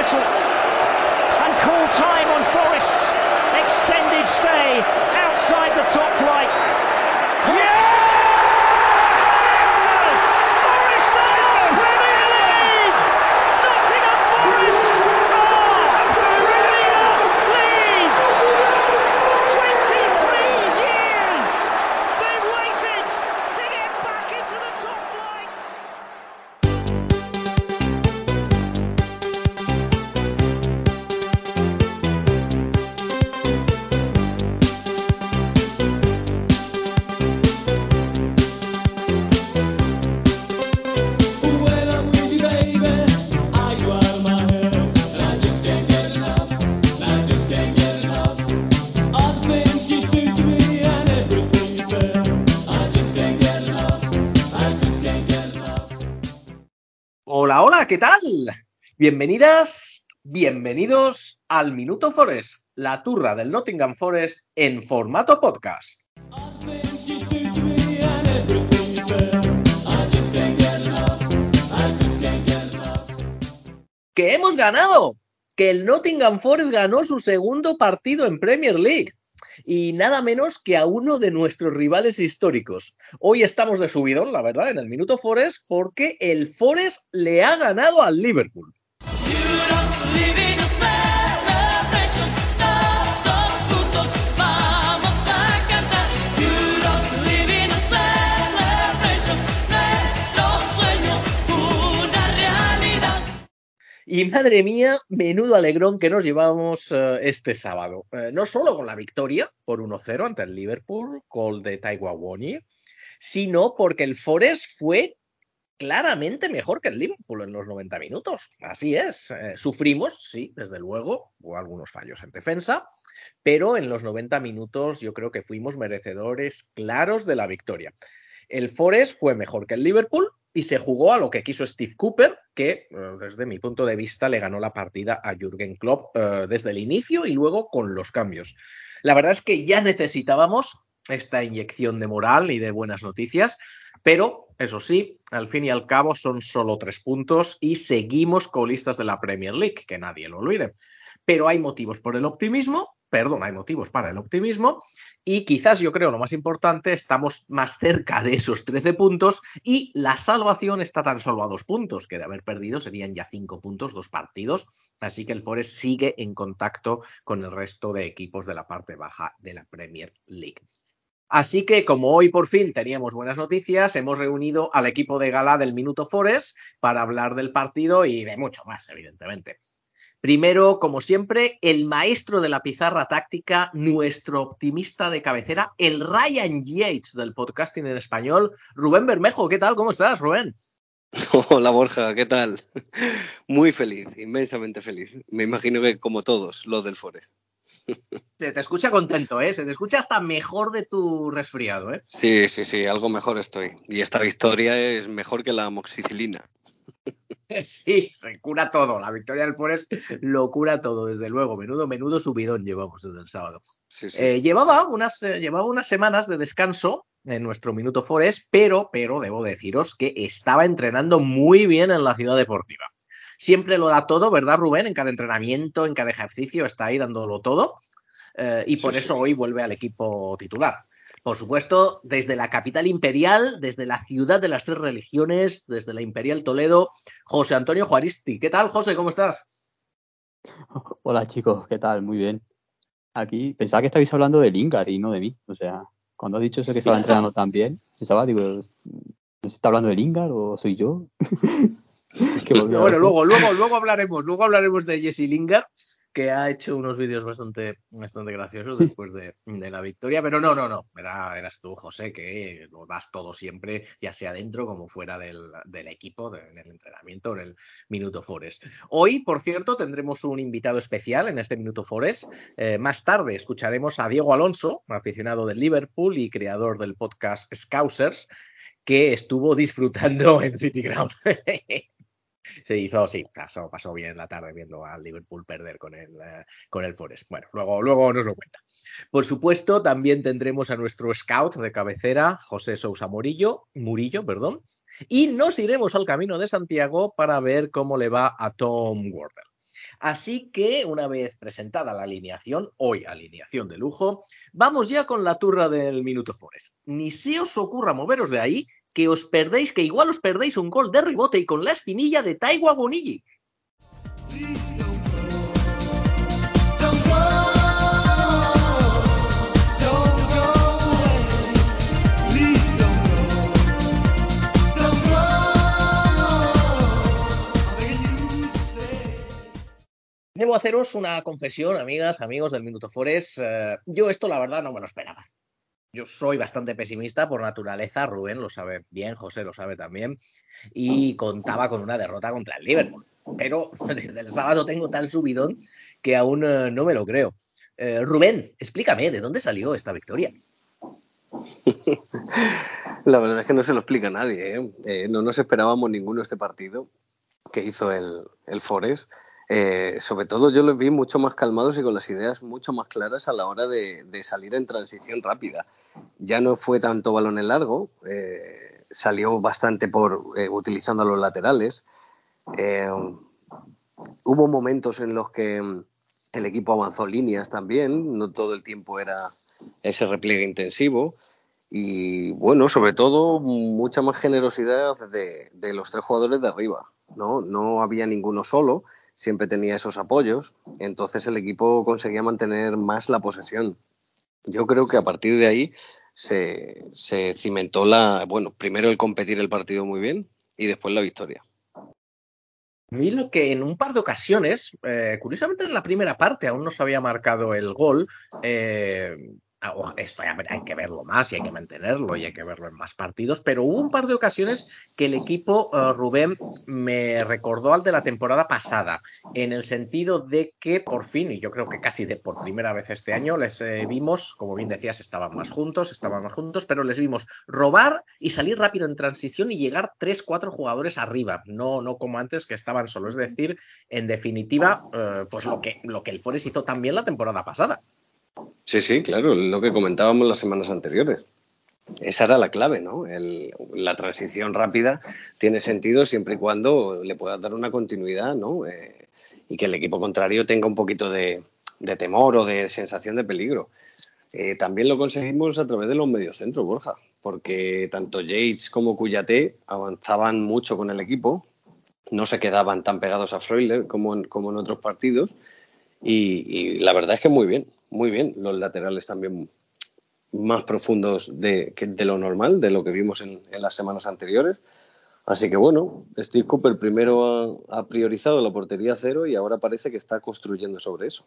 whistle and call time on Forest's extended stay outside the top flight. Yeah! Bienvenidas, bienvenidos al Minuto Forest, la turra del Nottingham Forest en formato podcast. ¡Que hemos ganado! Que el Nottingham Forest ganó su segundo partido en Premier League. Y nada menos que a uno de nuestros rivales históricos. Hoy estamos de subidón, la verdad, en el Minuto Forest, porque el Forest le ha ganado al Liverpool. Y madre mía, menudo alegrón que nos llevamos eh, este sábado. Eh, no solo con la victoria por 1-0 ante el Liverpool, gol de Awoniyi, sino porque el Forest fue claramente mejor que el Liverpool en los 90 minutos. Así es. Eh, sufrimos, sí, desde luego, hubo algunos fallos en defensa, pero en los 90 minutos yo creo que fuimos merecedores claros de la victoria. El Forest fue mejor que el Liverpool y se jugó a lo que quiso Steve Cooper, que eh, desde mi punto de vista le ganó la partida a Jürgen Klopp eh, desde el inicio y luego con los cambios. La verdad es que ya necesitábamos esta inyección de moral y de buenas noticias, pero eso sí, al fin y al cabo son solo tres puntos y seguimos colistas de la Premier League, que nadie lo olvide. Pero hay motivos por el optimismo, perdón, hay motivos para el optimismo y quizás yo creo lo más importante, estamos más cerca de esos 13 puntos y la salvación está tan solo a dos puntos, que de haber perdido serían ya cinco puntos, dos partidos, así que el Forest sigue en contacto con el resto de equipos de la parte baja de la Premier League. Así que como hoy por fin teníamos buenas noticias, hemos reunido al equipo de gala del Minuto Forest para hablar del partido y de mucho más, evidentemente. Primero, como siempre, el maestro de la pizarra táctica, nuestro optimista de cabecera, el Ryan Yates del podcasting en español, Rubén Bermejo. ¿Qué tal? ¿Cómo estás, Rubén? Hola Borja, ¿qué tal? Muy feliz, inmensamente feliz. Me imagino que como todos, los del Forest. Se te escucha contento, ¿eh? Se te escucha hasta mejor de tu resfriado, ¿eh? Sí, sí, sí, algo mejor estoy. Y esta victoria es mejor que la amoxicilina. Sí, se cura todo. La victoria del Forest lo cura todo, desde luego. Menudo, menudo subidón llevamos desde el sábado. Sí, sí. Eh, llevaba, unas, eh, llevaba unas semanas de descanso en nuestro Minuto Forest, pero, pero debo deciros que estaba entrenando muy bien en la ciudad deportiva. Siempre lo da todo, ¿verdad, Rubén? En cada entrenamiento, en cada ejercicio, está ahí dándolo todo. Eh, y por Sí, eso hoy vuelve al equipo titular. Por supuesto, desde la capital imperial, desde la ciudad de las tres religiones, desde la Imperial Toledo, José Antonio Juaristi. ¿Qué tal, José? ¿Cómo estás? Hola chicos, ¿qué tal? Muy bien. Aquí pensaba que estabais hablando de Lingard y no de mí. O sea, cuando has dicho eso que estaba entrenando tan bien, pensaba, digo, ¿no se está hablando de Lingard o soy yo? Bueno, luego, luego, luego hablaremos, luego hablaremos de Jesse Lingard, que ha hecho unos vídeos bastante, bastante graciosos después de, de la victoria, pero no, no, no, era, eras tú, José, que lo das todo siempre, ya sea dentro como fuera del, del equipo, de- en el entrenamiento, en el Minuto Forest. Hoy, por cierto, tendremos un invitado especial en este Minuto Forest. Eh, más tarde escucharemos a Diego Alonso, aficionado del Liverpool y creador del podcast Scousers, que estuvo disfrutando en City Ground. Se hizo, sí, pasó, pasó bien la tarde viendo al Liverpool perder con el, eh, con el Forest. Bueno, luego, luego nos lo cuenta. Por supuesto, también tendremos a nuestro scout de cabecera, José Sousa Murillo, Murillo, perdón, y nos iremos al camino de Santiago para ver cómo le va a Tom Wardle. Así que, una vez presentada la alineación, hoy alineación de lujo, vamos ya con la turra del Minuto Forest. Ni se os ocurra moveros de ahí, que os perdéis, que igual os perdéis un gol de ribote y con la espinilla de Taiwa stay. Debo haceros una confesión, amigas, amigos del Minuto Forest. Eh, yo esto, la verdad, no me lo esperaba. Yo soy bastante pesimista por naturaleza, Rubén lo sabe bien, José lo sabe también, y contaba con una derrota contra el Liverpool. Pero desde el sábado tengo tal subidón que aún eh, no me lo creo. Eh, Rubén, explícame, ¿de dónde salió esta victoria? La verdad es que no se lo explica a nadie. ¿eh? Eh, no nos esperábamos ninguno este partido que hizo el, el Forest. Eh, sobre todo yo los vi mucho más calmados y con las ideas mucho más claras a la hora de, salir en transición rápida. Ya no fue tanto balón en largo, eh, salió bastante por eh, utilizando los laterales. Eh, hubo momentos en los que mm, el equipo avanzó líneas también, no todo el tiempo era ese repliegue intensivo. Y bueno, sobre todo mucha más generosidad de, de los tres jugadores de arriba. ¿no? no había ninguno solo, siempre tenía esos apoyos, entonces el equipo conseguía mantener más la posesión. Yo creo que a partir de ahí se, se cimentó la, bueno, primero el competir el partido muy bien y después la victoria. A lo que en un par de ocasiones, eh, curiosamente en la primera parte aún no se había marcado el gol, eh, hay, hay que verlo más y hay que mantenerlo y hay que verlo en más partidos, pero hubo un par de ocasiones que el equipo, eh, Rubén, me recordó al de la temporada pasada, en el sentido de que por fin, y yo creo que casi de por primera vez este año, les eh, vimos, como bien decías, estaban más juntos, estaban más juntos, pero les vimos robar y salir rápido en transición y llegar tres, cuatro jugadores arriba, no, no como antes que estaban solo. Es decir, en definitiva, eh, pues lo que, lo que el Forest hizo también la temporada pasada. Sí, sí, claro, lo que comentábamos las semanas anteriores. Esa era la clave, ¿no? El- la transición rápida tiene sentido siempre y cuando le puedas dar una continuidad, ¿no? Eh, y que el equipo contrario tenga un poquito de, de temor o de sensación de peligro. Eh, también lo conseguimos a través de los mediocentros, Borja, porque tanto Yates como Cuyate avanzaban mucho con el equipo, no se quedaban tan pegados a Freuler como en, como en otros partidos, y, y la verdad es que muy bien, muy bien. Los laterales también más profundos de, que de lo normal, de lo que vimos en, las semanas anteriores. Así que bueno, Steve Cooper primero ha, priorizado la portería cero y ahora parece que está construyendo sobre eso.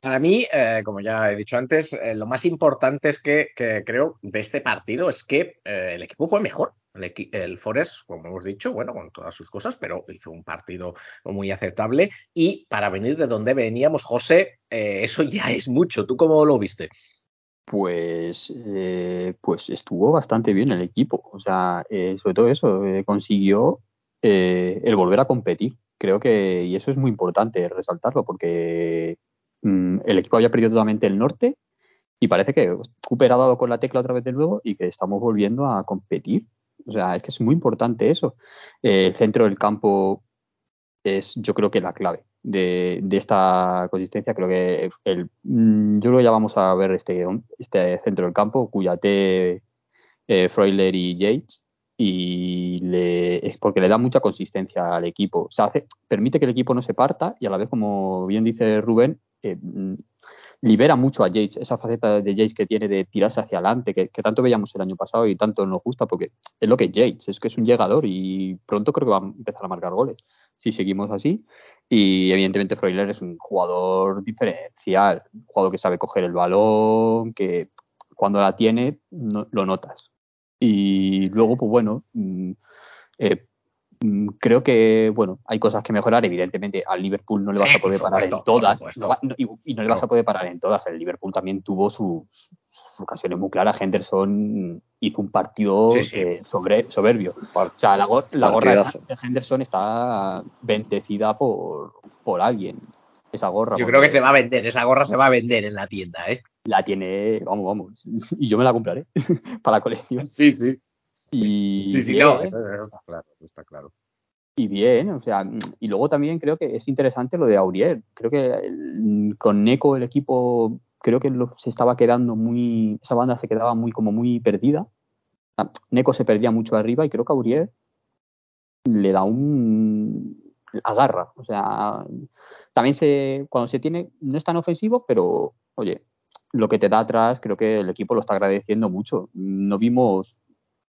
Para mí, eh, como ya he dicho antes, eh, lo más importante es que, que creo de este partido es que eh, el equipo fue mejor. El, Forest, como hemos dicho, bueno, con todas sus cosas, pero hizo un partido muy aceptable. Y para venir de donde veníamos, José, eh, eso ya es mucho. ¿Tú cómo lo viste? Pues, eh, pues estuvo bastante bien el equipo. O sea, eh, sobre todo eso, consiguió el volver a competir. Creo que, y eso es muy importante resaltarlo, porque mm, el equipo había perdido totalmente el norte y parece que Cooper ha dado con la tecla otra vez de nuevo y que estamos volviendo a competir. O sea, es que es muy importante eso. Eh, el centro del campo es, yo creo que la clave de, esta consistencia. Creo que el, mm, yo creo que ya vamos a ver este, este centro del campo, Cuyate, eh, Freuler y Yates, y le, es porque le da mucha consistencia al equipo. O sea, hace, permite que el equipo no se parta y a la vez, como bien dice Rubén, eh, mm, libera mucho a Yates, esa faceta de Yates que tiene de tirarse hacia adelante, que, tanto veíamos el año pasado y tanto nos gusta, porque es lo que es Yates, es que es un llegador y pronto creo que va a empezar a marcar goles si seguimos así. Y evidentemente Freuler es un jugador diferencial, un jugador que sabe coger el balón, que cuando la tiene lo notas. Y luego, pues bueno, mm, eh, creo que bueno, hay cosas que mejorar. Evidentemente, al Liverpool no le vas Sí, a poder parar en todas. no y, y no le vas No. a poder parar en todas. El Liverpool también tuvo sus, sus ocasiones muy claras. Henderson hizo un partido Sí, sí. eh, sobre, soberbio. O sea, la, gor- la gorra de Henderson está bendecida por, por alguien. Esa gorra. Yo creo que se va a vender, esa gorra se va a vender en la tienda, ¿eh? La tiene, vamos, vamos. Y yo me la compraré para la colección. Sí, sí. Y Sí, sí, bien, no, eso, eso está claro, eso está claro. y bien, o sea, y luego también creo que es interesante lo de Aurier. Creo que el- con Neko el equipo creo que lo- se estaba quedando muy, esa banda se quedaba muy como muy perdida. Ah, Neko se perdía mucho arriba y creo que Aurier le da un agarra, o sea, también se cuando se tiene no es tan ofensivo, pero oye, lo que te da atrás creo que el equipo lo está agradeciendo mucho. No vimos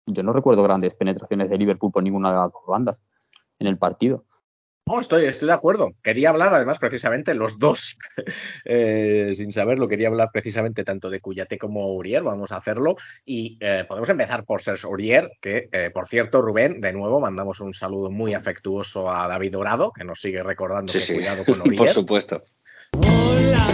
yo no recuerdo grandes penetraciones de Liverpool por ninguna de las dos bandas en el partido. No, estoy, estoy de acuerdo. Quería hablar, además, precisamente los dos, eh, sin saberlo, quería hablar precisamente tanto de Cuyate como Aurier. Vamos a hacerlo. Y eh, podemos empezar por Serge Aurier, que, eh, por cierto, Rubén, de nuevo, mandamos un saludo muy afectuoso a David Dorado, que nos sigue recordando Sí, que sí, cuidado con por Aurier. supuesto. Hola,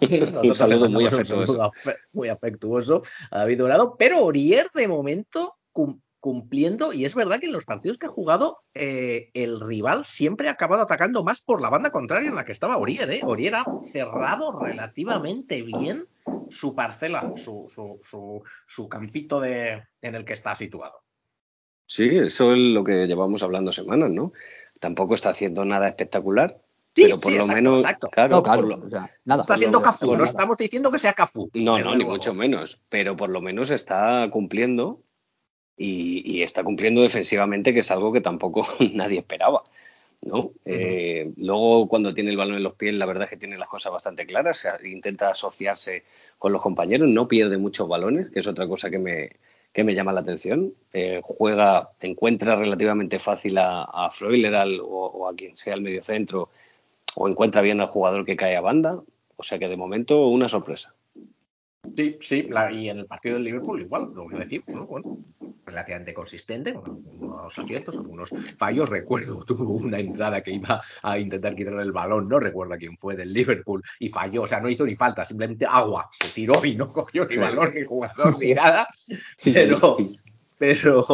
Un saludo muy afectuoso. muy afectuoso a David Dorado, pero Orier de momento cum- cumpliendo, y es verdad que en los partidos que ha jugado, eh, el rival siempre ha acabado atacando más por la banda contraria en la que estaba Orier. ¿eh? Orier ha cerrado relativamente bien su parcela, su, su, su, su campito de, en el que está situado. Sí, eso es lo que llevamos hablando semanas, ¿no? Tampoco está haciendo nada espectacular, Sí, pero por sí, lo exacto, menos, exacto. claro, no, claro, por lo- o sea, nada. Está siendo Cafú, no estamos diciendo que sea Cafú. No, no, ni luego. mucho menos, pero por lo menos está cumpliendo y, y está cumpliendo defensivamente, que es algo que tampoco nadie esperaba. ¿no? Eh, luego, cuando tiene el balón en los pies, la verdad es que tiene las cosas bastante claras, intenta asociarse con los compañeros, no pierde muchos balones, que es otra cosa que me, que me llama la atención. Eh, juega, encuentra relativamente fácil a, a Freuler al- o, o a quien sea el medio centro, o encuentra bien al jugador que cae a banda, o sea que de momento una sorpresa. Sí, sí, la- y en el partido del Liverpool igual, lo que decimos, ¿no? Bueno, relativamente consistente, con algunos aciertos, algunos fallos. Recuerdo, tuvo una entrada que iba a intentar quitarle el balón, no recuerdo a quién fue, del Liverpool, y falló, o sea, no hizo ni falta, simplemente agua, se tiró y no cogió ni balón, ni jugador, ni nada, pero... Pero,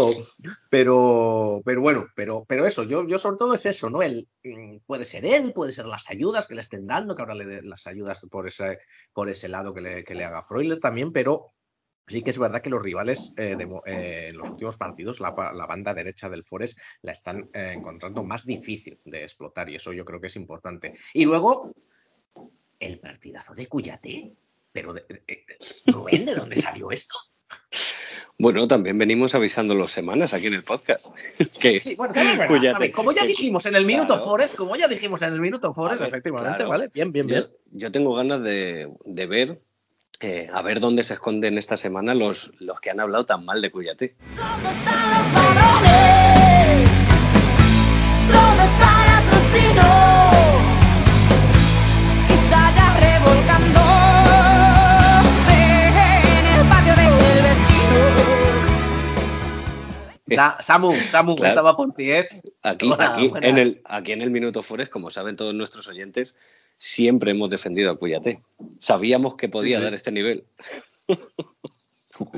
pero, pero bueno, pero, pero eso, yo, yo sobre todo es eso, ¿no? El, mm, puede ser él, puede ser las ayudas que le estén dando, que ahora le den las ayudas por ese, por ese lado que le, que le haga Freuler también, pero sí que es verdad que los rivales eh, eh, en los últimos partidos, la, la banda derecha del Forest la están eh, encontrando más difícil de explotar y eso yo creo que es importante. Y luego, el partidazo de Cuyate. Pero, de- de- de- Rubén, ¿de dónde salió esto? Bueno, también venimos avisándolo semanas aquí en el podcast. que, Sí, bueno, también. Como ya dijimos en el minuto claro. Forest, como ya dijimos en el minuto Forest, efectivamente, claro. ¿vale? Bien, bien, bien. Yo, yo tengo ganas de, de ver, eh, a ver dónde se esconden esta semana los, los que han hablado tan mal de Cuyate. ¿Dónde están los Sa- Samu, Samu, Claro. estaba por ti, ¿eh? Aquí, Hola, aquí, en el, aquí en el Minuto Forest, como saben todos nuestros oyentes, siempre hemos defendido a Cuyate. Sabíamos que podía Sí, sí. dar este nivel.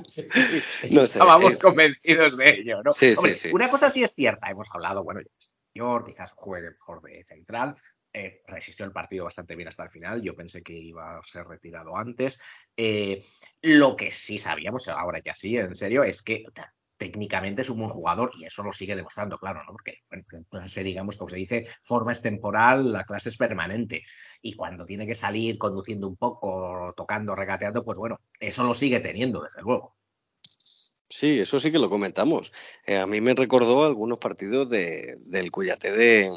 Sí, No sé, Estábamos es- convencidos de ello, ¿no? Sí, sí, Hombre, sí. Una cosa sí es cierta, hemos hablado, bueno, yo quizás juegue mejor de central, eh, resistió el partido bastante bien hasta el final, yo pensé que iba a ser retirado antes. Eh, lo que sí sabíamos, ahora ya sí, en serio, es que técnicamente es un buen jugador y eso lo sigue demostrando, claro, ¿no? Porque, bueno, en clase, digamos, como se dice, forma es temporal, la clase es permanente. Y cuando tiene que salir conduciendo un poco, tocando, regateando, pues bueno, eso lo sigue teniendo, desde luego. Sí, eso sí que lo comentamos. Eh, a mí me recordó algunos partidos de, del Cuyate de,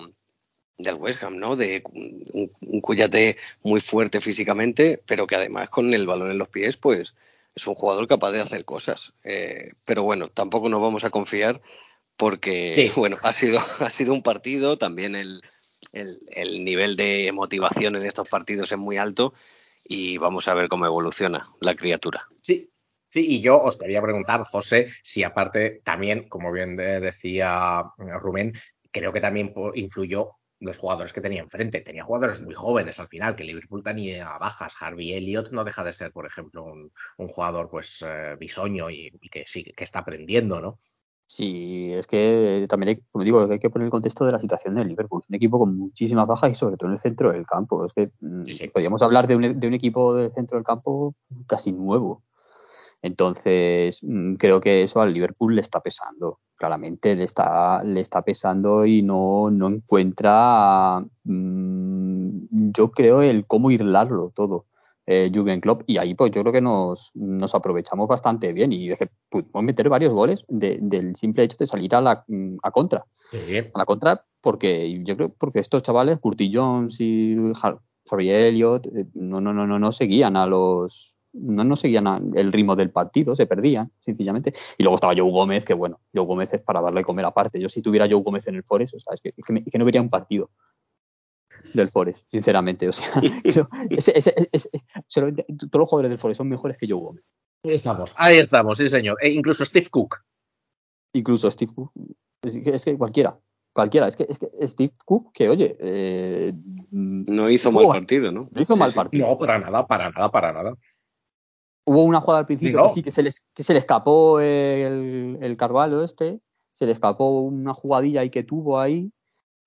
del West Ham, ¿no? De un, un Cuyate muy fuerte físicamente, pero que además con el balón en los pies, pues es un jugador capaz de hacer cosas. Eh, pero bueno, tampoco nos vamos a confiar porque, Sí. bueno, ha sido, ha sido un partido, también el, el, el nivel de motivación en estos partidos es muy alto y vamos a ver cómo evoluciona la criatura. Sí, sí, y yo os quería preguntar, José, si aparte también, como bien de- decía Rubén, creo que también influyó los jugadores que tenía enfrente. Tenía jugadores muy jóvenes al final, que Liverpool tenía bajas. Harvey Elliott no deja de ser, por ejemplo, un, un jugador pues eh, bisoño y, y que sí, que está aprendiendo, ¿no? Sí, es que también hay, como digo, hay que poner el contexto de la situación del Liverpool. Es un equipo con muchísimas bajas y sobre todo en el centro del campo. Es que mm, Sí, sí. podríamos hablar de un, de un equipo del centro del campo casi nuevo. Entonces, mm, creo que eso al Liverpool le está pesando. Claramente le está, le está pesando y no, no encuentra, mm, yo creo, el cómo irlarlo todo. Eh, Jürgen Klopp y ahí pues yo creo que nos, nos aprovechamos bastante bien y es que pudimos meter varios goles de- del simple hecho de salir a la mm, a contra a la contra porque yo creo porque estos chavales Curtis Jones y Har- Harry Elliott eh, no no no no no seguían a los no, no seguían a- el ritmo del partido, se perdían, sencillamente. Y luego estaba Joe Gómez, que bueno, Joe Gómez es para darle comer aparte. Yo si tuviera Joe Gómez en el Forest, o sea, es que, es que, me- es que no vería un partido del Forest, sinceramente. O sea, creo- ese- ese- ese- solamente- todos los jugadores del Forest son mejores que Joe Gómez. Ahí estamos, ahí estamos, sí señor. E incluso Steve Cook. Incluso Steve Cook. Es que, es que cualquiera. Cualquiera. Es que, es que Steve Cook, que oye, eh, No hizo mal partido, ¿no? no hizo Sí, mal sí. partido. No, para nada, para nada, para nada. Hubo una jugada al principio Digo. que sí que se, les, que se le escapó el, el Carvalho este, se le escapó una jugadilla ahí que tuvo ahí.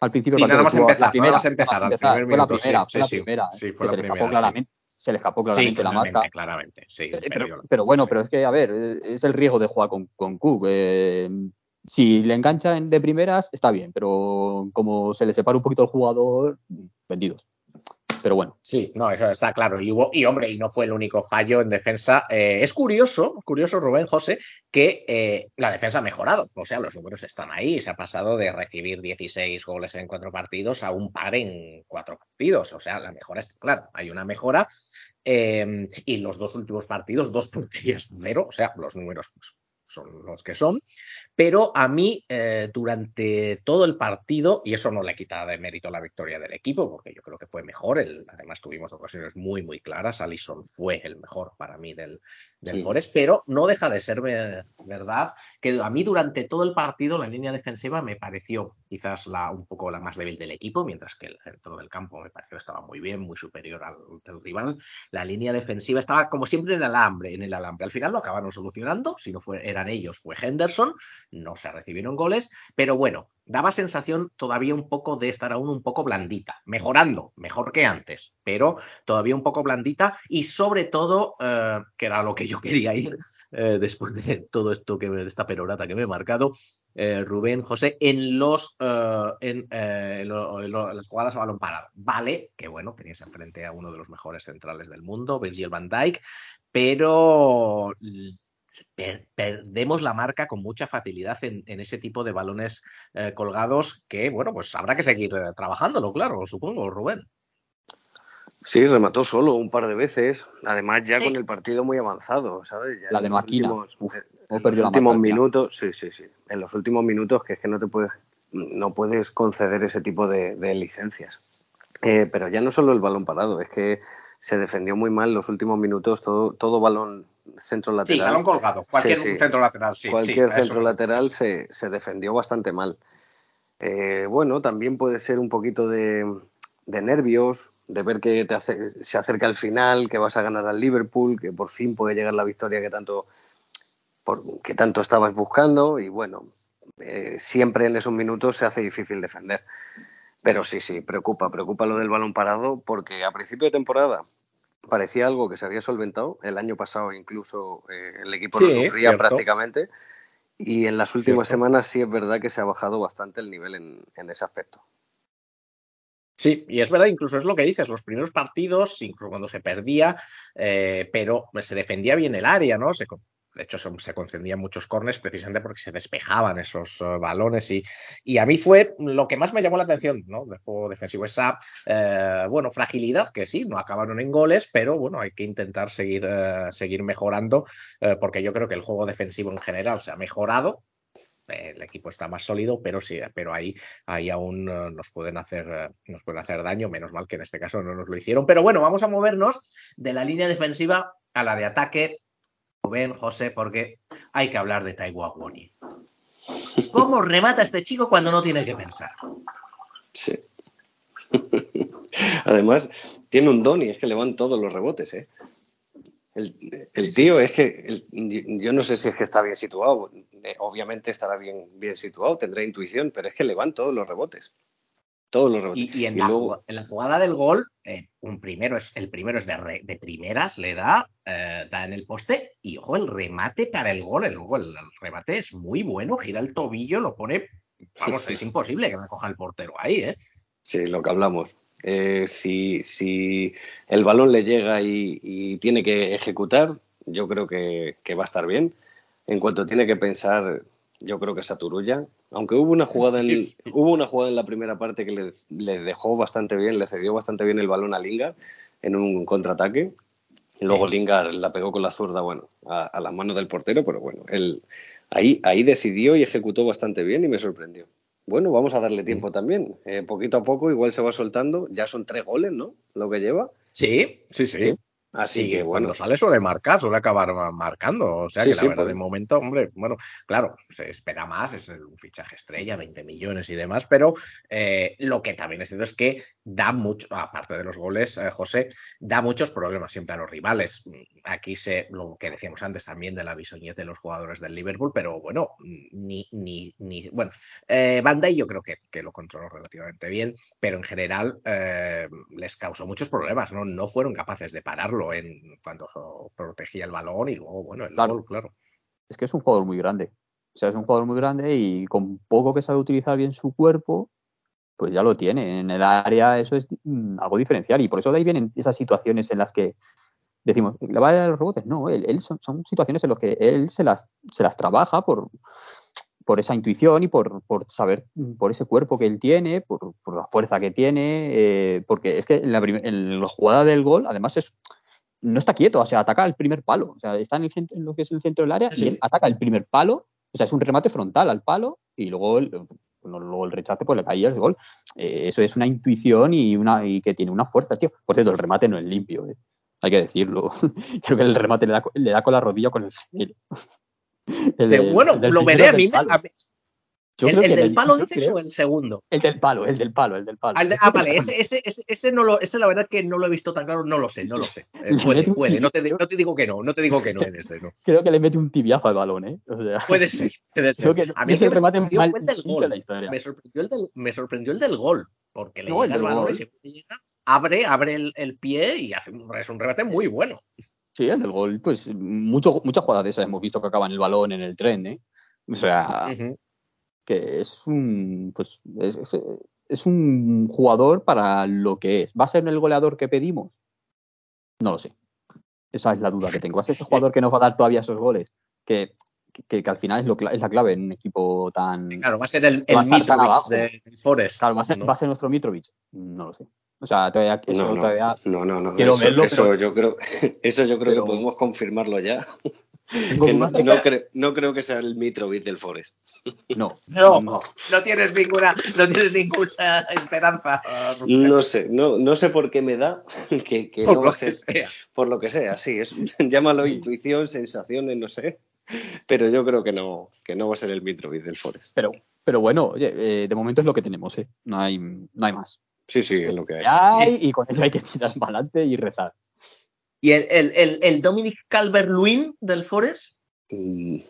Al principio Y nada más empezar, la primera, nada más empezar, al primer fue la sí, primera, sí, fue la primera, Sí, fue la se le escapó primera, claramente, se le escapó claramente la marca. claramente. Sí, Eh, Pero, bueno, pero es que, a ver, es el riesgo de jugar con, con Cook. eh, si le enganchan de primeras, está bien, pero como se le separa un poquito el jugador, vendidos. Pero bueno, Sí, no, eso está claro. Y, hubo, y hombre, y no fue el único fallo en defensa. Eh, es curioso, curioso, Rubén José, que eh, la defensa ha mejorado. O sea, los números están ahí. Se ha pasado de recibir 16 goles en cuatro partidos a un par en cuatro partidos. O sea, la mejora está claro. Hay una mejora. Eh, y los dos últimos partidos, dos porterías cero. O sea, los números pues, son los que son. Pero a mí, eh, durante todo el partido, y eso no le quita de mérito la victoria del equipo, porque yo creo que fue mejor. El, además, tuvimos ocasiones muy, muy claras. Allison fue el mejor para mí del, del Sí. Forest, pero no deja de ser ver- verdad que a mí durante todo el partido la línea defensiva me pareció quizás la, un poco la más débil del equipo, mientras que el centro del campo me pareció que estaba muy bien, muy superior al del rival. La línea defensiva estaba como siempre en el alambre, en el alambre. Al final lo acabaron solucionando, si no fue, eran ellos, fue Henderson, no se recibieron goles, pero bueno, daba sensación todavía un poco de estar aún un poco blandita, mejorando, mejor que antes, pero todavía un poco blandita y sobre todo, eh, que era lo que yo quería ir eh, después de todo esto que de esta perorata que me he marcado, eh, Rubén, José, en los en, las jugadas a balón parado. Vale, que bueno, tenías enfrente a uno de los mejores centrales del mundo, Virgil van Dijk, pero per- perdemos la marca con mucha facilidad en, en ese tipo de balones eh, colgados que, bueno, pues habrá que seguir eh, trabajándolo, claro, supongo, Rubén. Sí, remató solo un par de veces. Además, ya Sí. con el partido muy avanzado, ¿sabes? Ya La en de los Maquina. últimos- Uf, en cómo los la últimos minutos, sí, sí, sí. En los últimos minutos, que es que no te puedes, no puedes conceder ese tipo de, de licencias. Eh, pero ya no solo el balón parado, es que se defendió muy mal los últimos minutos, todo, todo balón centro Sí, lateral. balón colgado, cualquier Sí, sí. centro lateral, sí. cualquier sí, centro lateral se, se defendió bastante mal. Eh, bueno, también puede ser un poquito de, de nervios, de ver que te hace- se acerca el final, que vas a ganar al Liverpool, que por fin puede llegar la victoria que tanto, por- que tanto estabas buscando y bueno, eh, siempre en esos minutos se hace difícil defender. Pero sí, sí, preocupa, preocupa lo del balón parado porque a principio de temporada parecía algo que se había solventado. El año pasado incluso eh, el equipo no Sí, sufría cierto. prácticamente. Y en las últimas Cierto. semanas sí es verdad que se ha bajado bastante el nivel en, en ese aspecto. Sí, y es verdad, incluso es lo que dices, los primeros partidos, incluso cuando se perdía, eh, pero se defendía bien el área, ¿no? Se, de hecho, se, se concedían muchos corners precisamente porque se despejaban esos eh, balones y, y a mí fue lo que más me llamó la atención, ¿no? Del juego defensivo, esa, eh, bueno, fragilidad, que sí, no acabaron en goles, pero bueno, hay que intentar seguir, eh, seguir mejorando, porque yo creo que el juego defensivo en general se ha mejorado, el equipo está más sólido, pero sí, pero ahí, ahí aún nos pueden hacer nos pueden hacer daño, menos mal que en este caso no nos lo hicieron. Pero bueno, vamos a movernos de la línea defensiva a la de ataque. Ven, José, porque hay que hablar de Taiwo Awoniyi. ¿Cómo remata este chico cuando no tiene que pensar? Sí. Además, tiene un don y es que le van todos los rebotes, ¿eh? El, el tío es que el- yo no sé si es que está bien situado, eh, obviamente estará bien, bien situado, tendrá intuición, pero es que le van todos los rebotes. Todos los rebotes. Y, y en, Y la, luego- jugada- en la jugada del gol, eh, un primero es, el primero es de, re- de primeras, le da, eh, da en el poste y ojo, el remate para el gol, el, remate es muy bueno, gira el tobillo, lo pone, vamos, es imposible que me coja el portero ahí, ¿eh? Sí, lo que hablamos. Eh, si, si el balón le llega y, y tiene que ejecutar, yo creo que, que va a estar bien. En cuanto tiene que pensar, yo creo que es Aturulla. Aunque hubo una jugada en, Sí, hubo una jugada en la primera parte que le, le dejó bastante bien, le cedió bastante bien el balón a Lingard en un contraataque. Luego Sí. Lingard la pegó con la zurda, bueno, a, a las manos del portero, pero bueno, él ahí, ahí decidió y ejecutó bastante bien y me sorprendió. Bueno, vamos a darle tiempo también. Eh, poquito a poco, igual se va soltando. Ya son tres goles, ¿no? Lo que lleva. Sí, sí, sí. Así que bueno. cuando sale suele marcar, suele acabar ma- marcando. O sea Sí, que la sí, verdad, de momento, hombre, bueno, claro, se espera más, es un fichaje estrella, 20 millones y demás, pero eh, lo que también es cierto es que da mucho, aparte de los goles, eh, José, da muchos problemas siempre a los rivales. Aquí se, lo que decíamos antes también de la bisoñez de los jugadores del Liverpool, pero bueno, ni, ni, ni bueno, eh, Dijk yo creo que, que lo controló relativamente bien, pero en general eh, les causó muchos problemas, ¿no? No fueron capaces de pararlo en cuando so- protegía el balón y luego, bueno, el Claro. gol, claro. Es que es un jugador muy grande. O sea, es un jugador muy grande y con poco que sabe utilizar bien su cuerpo, pues ya lo tiene. En el área eso es mm, algo diferencial y por eso de ahí vienen esas situaciones en las que decimos, ¿le va a dar los rebotes? No, él, él son, son situaciones en las que él se las, se las trabaja por, por esa intuición y por, por saber, por ese cuerpo que él tiene, por, por la fuerza que tiene, eh, porque es que en la, en la jugada del gol, además es no está quieto, o sea, ataca el primer palo, o sea, está en, el, en lo que es el centro del área Sí. y él ataca el primer palo, o sea, es un remate frontal al palo y luego el, luego el rechace pues le caía el gol. Eh, eso es una intuición y una y que tiene una fuerza, tío. Por cierto, el remate no es limpio, eh. hay que decirlo. Creo que el remate le da, le da con la rodilla con el. El bueno, lo veré a mí. a mí- Yo el creo el que del el- palo dices creo- o el segundo. El del palo, el del palo, el del palo. Al de- ah, vale, ese, ese, ese, ese, no lo, ese la verdad que no lo he visto tan claro, no lo sé, no lo sé. Eh, puede, puede, no te, no te digo que no, no te digo que no en ese, no. Creo que le mete un tibiazo al balón, ¿eh? O sea, Puede ser, puede ser. creo que A mí que me sorprendió fue el del de gol. historia. Me sorprendió el del, me sorprendió el del gol, porque le No, el llega el balón y se llega, abre, abre el, el pie y hace un, es un remate muy bueno. Sí, el del gol, pues mucho, muchas jugadas de esas hemos visto que acaban el balón en el tren, ¿eh? O sea. Que es un, pues, es, es- un jugador para lo que es. ¿Va a ser el goleador que pedimos? No lo sé. Esa es la duda que tengo. ¿Va a ser ese jugador que nos va a dar todavía esos goles? Que, que, que al final es, lo, es la clave en un equipo tan... Claro, va a ser el, el Mitrovic de, del Forest. Claro, ¿va a ser, ¿no? va a ser nuestro Mitrovic? No lo sé. O sea, todavía, eso No, no, todavía no, no, no. quiero Eso, verlo, eso pero- yo creo, eso yo creo pero- que podemos confirmarlo ya. tengo no, no cre- no creo que sea el Mitrovic del Forest. no, No, no. no tienes ninguna, no tienes ninguna esperanza. No sé, no, no sé por qué me da que, que por no va lo a ser que sea. por lo que sea, sí, es, llámalo intuición, sensaciones, no sé. Pero yo creo que no, que no va a ser el Mitrovic del Forest. Pero, pero bueno, oye, eh, de momento es lo que tenemos, ¿eh? No hay, no hay más. Sí, sí, es lo que hay. Hay, y con ello hay que tirar para adelante y rezar. ¿Y el, el, el, el Dominic Calvert-Lewin del Forest?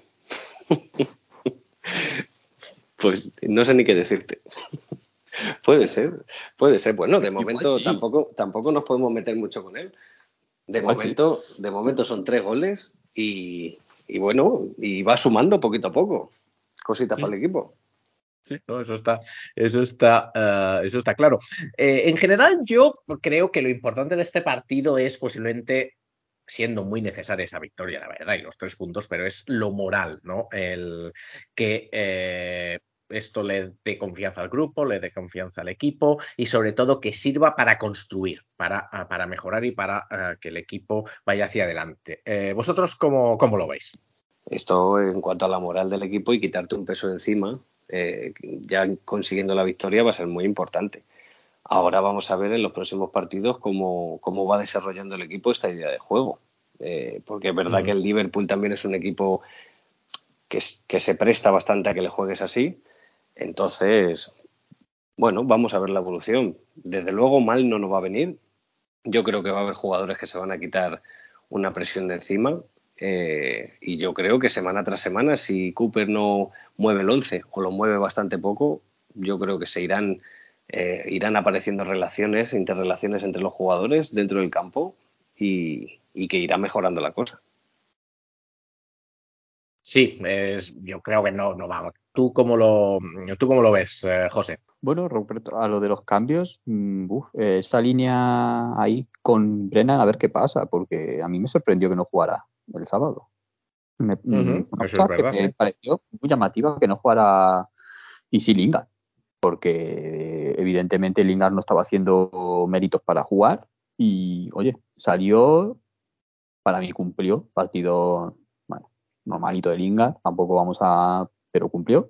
Pues no sé ni qué decirte. puede ser, puede ser. Bueno, de momento sí. tampoco, tampoco nos podemos meter mucho con él. De Igual sí. momento, de momento son tres goles y, y bueno, y va sumando poquito a poco. Cositas Sí. para el equipo. Sí, no, eso está, eso está, eh, eso está claro. Eh, en general, yo creo que lo importante de este partido es posiblemente siendo muy necesaria esa victoria, la verdad, y los tres puntos, pero es lo moral, ¿no? El que eh, esto le dé confianza al grupo, le dé confianza al equipo y sobre todo que sirva para construir, para, ah, mejorar y para ah, que el equipo vaya hacia adelante. Eh, ¿Vosotros cómo, cómo lo veis? Esto en cuanto a la moral del equipo y quitarte un peso encima, eh, ya consiguiendo la victoria va a ser muy importante. Ahora vamos a ver en los próximos partidos cómo, cómo va desarrollando el equipo esta idea de juego. Eh, porque es verdad Mm. que el Liverpool también es un equipo que, que se presta bastante a que le juegues así. Entonces, bueno, vamos a ver la evolución. Desde luego mal no nos va a venir. Yo creo que va a haber jugadores que se van a quitar una presión de encima. Eh, y yo creo que semana tras semana, si Cooper no mueve el 11 o lo mueve bastante poco, yo creo que se irán eh, irán apareciendo relaciones, interrelaciones entre los jugadores dentro del campo y, y que irá mejorando la cosa. Sí, es, yo creo que no, no va. ¿Tú cómo lo, tú cómo lo ves, eh, José? Bueno, respecto a lo de los cambios, mm, uf, eh, esa línea ahí con Brennan, a ver qué pasa, porque a mí me sorprendió que no jugara el sábado. Me, mm, Ujú, una eso cosa es verdad, que me pareció muy llamativa que no jugara Easy Lingard, porque evidentemente Lingard no estaba haciendo méritos para jugar y, oye, salió, para mí cumplió, partido, bueno, normalito de Lingard, tampoco vamos a, pero cumplió.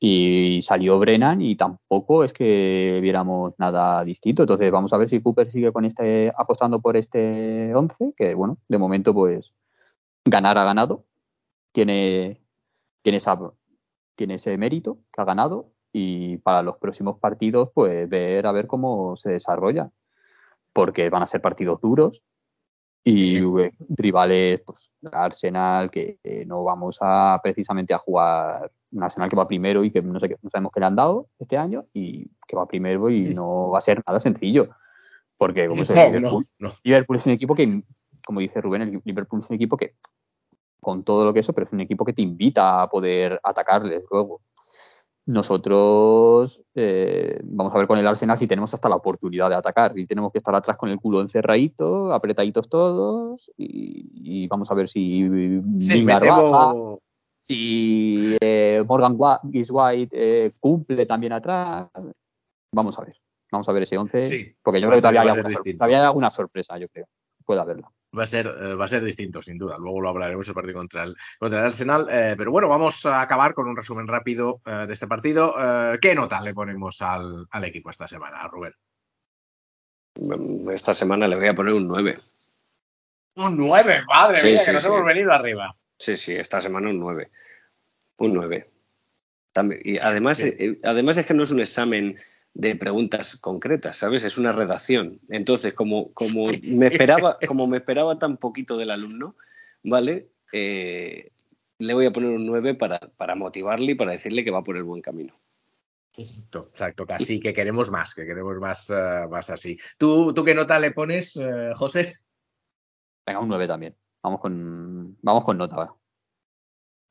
Y salió Brennan y tampoco es que viéramos nada distinto. Entonces vamos a ver si Cooper sigue con este, apostando por este 11, que bueno, de momento pues ganar ha ganado. Tiene, tiene, esa, tiene ese mérito que ha ganado y para los próximos partidos pues ver a ver cómo se desarrolla. Porque van a ser partidos duros y eh, rivales, pues Arsenal, que eh, no vamos a precisamente a jugar un Arsenal que va primero y que no sé qué, no sabemos qué le han dado este año y que va primero y Sí. no va a ser nada sencillo. Porque como No, Liverpool, no, no. Liverpool es un equipo que, como dice Rubén, el Liverpool es un equipo que, con todo lo que eso, pero es un equipo que te invita a poder atacarles luego. Nosotros eh, vamos a ver con el Arsenal si tenemos hasta la oportunidad de atacar y tenemos que estar atrás con el culo encerradito, apretaditos todos y, y vamos a ver si Sí, baja, si eh, Morgan White eh, cumple también atrás. Vamos a ver, vamos a ver ese 11 Sí, porque yo creo que todavía hay, alguna, todavía hay alguna sorpresa, yo creo. Puede haberla. Va a ser, eh, va a ser distinto, sin duda. Luego lo hablaremos el partido contra el, contra el Arsenal. Eh, pero bueno, vamos a acabar con un resumen rápido eh, de este partido. Eh, ¿Qué nota le ponemos al, al equipo esta semana, Rubén? Esta semana le voy a poner un 9. Un 9, madre Sí, mía, sí, que nos sí. hemos venido arriba. Sí, sí, esta semana un 9. Un 9. También, y además, eh, además es que no es un examen de preguntas concretas, ¿sabes? Es una redacción. Entonces, como, como me esperaba, como me esperaba tan poquito del alumno, ¿vale? Eh, le voy a poner un 9 para, para motivarle y para decirle que va por el buen camino. Exacto, exacto, casi que queremos más, que queremos más, eh, más así. ¿Tú, ¿Tú qué nota le pones, eh, José? Venga, un 9 también. Vamos con, vamos con nota. va.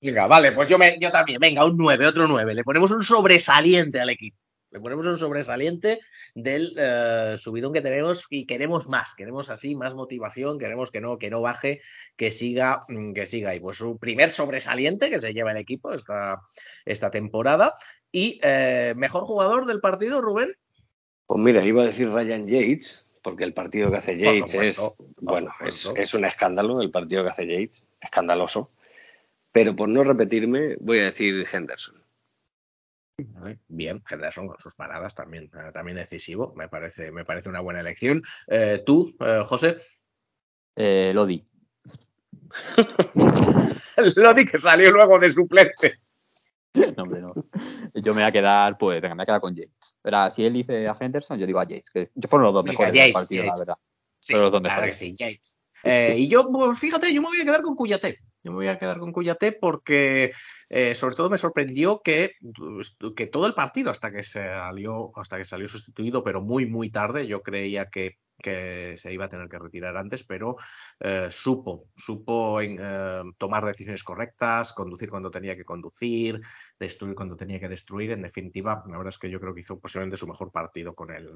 Venga, vale, pues yo, me, yo también. Venga, un 9, otro 9. Le ponemos un sobresaliente al equipo. Le ponemos un sobresaliente del eh, subidón que tenemos y queremos más, queremos así más motivación, queremos que no, que no baje, que siga, mm, que siga. Y pues su primer sobresaliente que se lleva el equipo esta, esta temporada. Y eh, mejor jugador del partido, Rubén. Pues mira, iba a decir Ryan Yates, porque el partido que hace Yates es, supuesto, bueno, es, es un escándalo el partido que hace Yates, escandaloso. Pero por no repetirme, voy a decir Henderson. Vale, Bien, Henderson con sus paradas también, eh, también decisivo. Me parece, me parece una buena elección. Eh, Tú, eh, José. Eh, Lodi. Lodi que salió luego de suplente. No, hombre, no. Yo me voy a quedar, pues, venga, me voy a quedar con Yates. Pero si él dice a Henderson, yo digo a Yates, que fueron los dos mejores del partido, Yates. la verdad. Sí, los dos claro que mejores. sí, Yates. Eh, y yo, pues, fíjate, yo me voy a quedar con Cuyate. Yo me voy a quedar con Cuyate porque eh, sobre todo me sorprendió que, que todo el partido hasta que salió, hasta que salió sustituido, pero muy, muy tarde, yo creía que, que se iba a tener que retirar antes, pero eh, supo, supo eh, tomar decisiones correctas, conducir cuando tenía que conducir, destruir cuando tenía que destruir. En definitiva, la verdad es que yo creo que hizo posiblemente su mejor partido con el,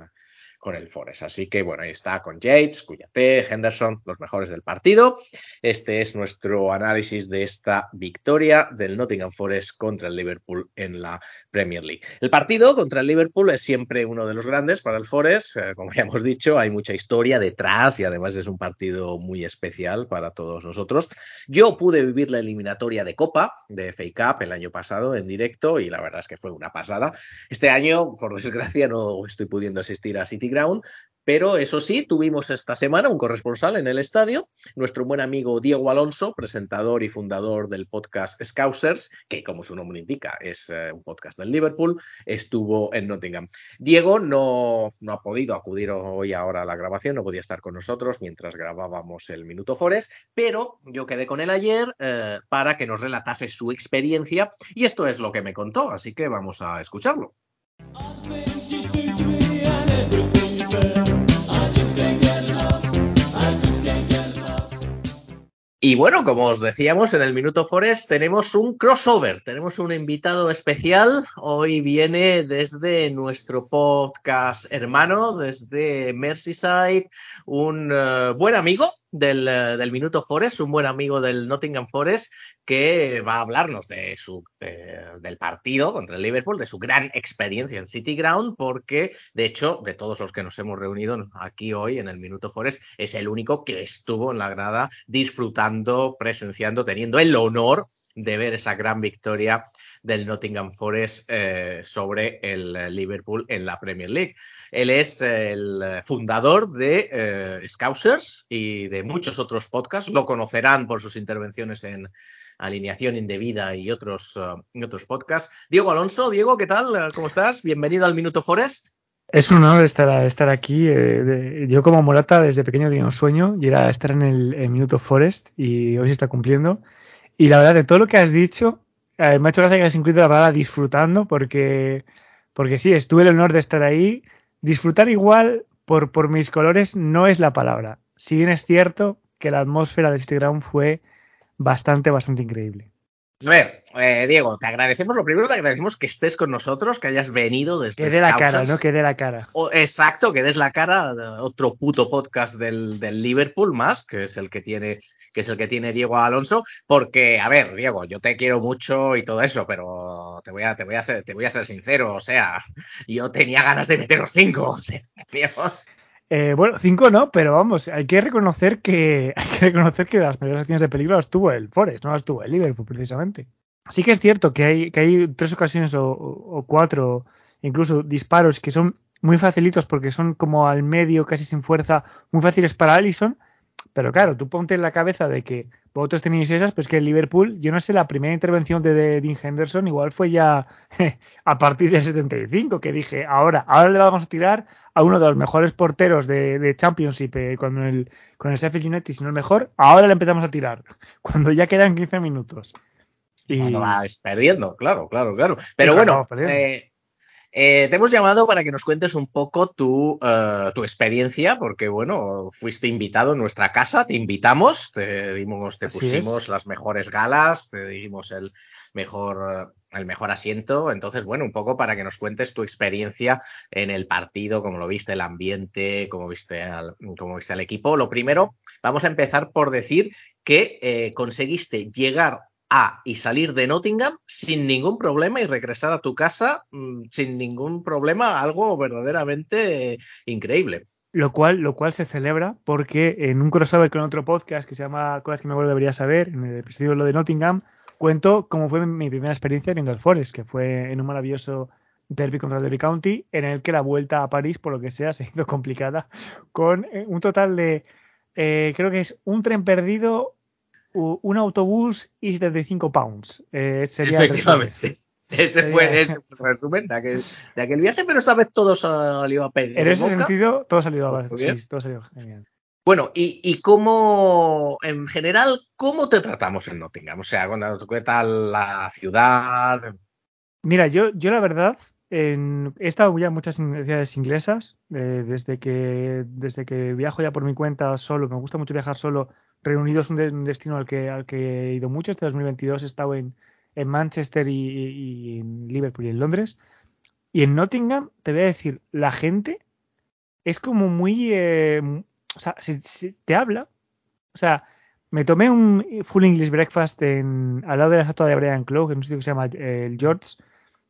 con el Forest. Así que bueno, ahí está con Yates, Cuyate, Henderson, los mejores del partido. Este es nuestro análisis de esta victoria del Nottingham Forest contra el Liverpool en la Premier League. El partido contra el Liverpool es siempre uno de los grandes para el Forest. Eh, como ya hemos dicho, hay mucha historia detrás y además es un partido muy especial para todos nosotros. Yo pude vivir la eliminatoria de Copa de FA Cup el año pasado en directo y la verdad es que fue una pasada. Este año, por desgracia, no estoy pudiendo asistir a City Ground, pero eso sí, tuvimos esta semana un corresponsal en el estadio, nuestro buen amigo Diego Alonso, presentador y fundador del podcast Scousers, que como su nombre indica es eh, un podcast del Liverpool, estuvo en Nottingham. Diego no, no ha podido acudir hoy ahora a la grabación, no podía estar con nosotros mientras grabábamos el Minuto Forest, pero yo quedé con él ayer eh, para que nos relatase su experiencia y esto es lo que me contó, así que vamos a escucharlo. Y bueno, como os decíamos, en el Minuto Forest tenemos un crossover, tenemos un invitado especial. Hoy viene desde nuestro podcast hermano, desde Merseyside, un eh, buen amigo del, eh, del Minuto Forest, un buen amigo del Nottingham Forest, que va a hablarnos de su, del partido contra el Liverpool, de su gran experiencia en City Ground, porque de hecho, de todos los que nos hemos reunido aquí hoy en el Minuto Forest, es el único que estuvo en la grada disfrutando, presenciando, teniendo el honor de ver esa gran victoria del Nottingham Forest eh, sobre el eh, Liverpool en la Premier League. Él es el fundador de eh, Scousers y de muchos otros podcasts. Lo conocerán por sus intervenciones en Alineación Indebida y otros, otros podcasts. Diego Alonso, Diego, ¿qué tal? ¿Cómo estás? Bienvenido al Minuto Forest. Es un honor estar, aquí. eh, yo como Morata desde pequeño tenía un sueño y era estar en el Minuto Forest y hoy se está cumpliendo. Y la verdad, de todo lo que has dicho, me ha hecho gracia que has incluido la palabra disfrutando porque, porque sí, estuve el honor de estar ahí. Disfrutar igual por, por mis colores no es la palabra. Si bien es cierto que la atmósfera de City Ground fue bastante, bastante increíble. A ver, eh, Diego, te agradecemos, lo primero te agradecemos que estés con nosotros, que hayas venido desde Que dé la cara. ¿no? Que dé la cara. O- exacto, que des la cara de otro puto podcast del, del Liverpool más, que es el que tiene, que es el que tiene Diego Alonso, porque, a ver, Diego, yo te quiero mucho y todo eso, pero te voy a, te voy a ser, te voy a ser sincero, o sea, yo tenía ganas de meteros cinco, o sea, Diego. Eh, bueno, cinco no, pero vamos, hay que reconocer que hay que reconocer que las mayores acciones de peligro las tuvo el Forest, no las tuvo el Liverpool precisamente. Sí que es cierto que hay, que hay tres ocasiones o- o cuatro, incluso disparos que son muy facilitos porque son como al medio, casi sin fuerza, muy fáciles para Allison. Pero claro, tú ponte en la cabeza de que vosotros tenéis esas, pues que el Liverpool, yo no sé, la primera intervención de, de Dean Henderson igual fue ya a partir del 75, que dije, ahora, ahora le vamos a tirar a uno de los mejores porteros de, de Championship eh, con, el, con el Sheffield United, si no el mejor, ahora le empezamos a tirar, cuando ya quedan 15 minutos. Y Cuando vas perdiendo, claro, claro, claro. Pero Sí, bueno, eh, eh, te hemos llamado para que nos cuentes un poco tu, eh, tu experiencia, porque bueno, fuiste invitado en nuestra casa, te invitamos, te dimos, te Así pusimos es. las mejores galas, te dimos el mejor, el mejor asiento. Entonces, bueno, un poco para que nos cuentes tu experiencia en el partido, cómo lo viste, el ambiente, cómo viste al, cómo viste al equipo. Lo primero, vamos a empezar por decir que eh, conseguiste llegar y salir de Nottingham sin ningún problema y regresar a tu casa mm, sin ningún problema, algo verdaderamente increíble. Lo cual, lo cual se celebra porque en un crossover con otro podcast que se llama Cosas que me acuerdo debería saber, en el episodio lo de Nottingham, cuento cómo fue mi primera experiencia viendo el Forest, que fue en un maravilloso derby contra el Derby County, en el que la vuelta a París, por lo que sea, se hizo complicada, con eh, un total de, eh, creo que es un tren perdido, un autobús y 75 pounds. Eh, sería. Efectivamente. Ese fue, ese fue el resumen de aquel, de aquel viaje, pero esta vez todo salió a pedir. En ese sentido, todo ha salido a bien. sí, todo ha salido genial. Bueno, y, y cómo, en general, ¿cómo te tratamos en Nottingham? O sea, cuando ¿qué tal la ciudad? Mira, yo, yo la verdad, en- he estado ya en muchas universidades inglesas, eh, desde, que, desde que viajo ya por mi cuenta solo, me gusta mucho viajar solo, Reino Unido es un, de- un destino al que, al que he ido mucho, este 2022 he estado en, en Manchester y, y- y en Liverpool y en Londres, y en Nottingham, te voy a decir, la gente es como muy, eh, o sea, se- se- te habla, o sea, me tomé un full English breakfast en, al lado de la estatua de Brian Clough, en un sitio que se llama eh, el George,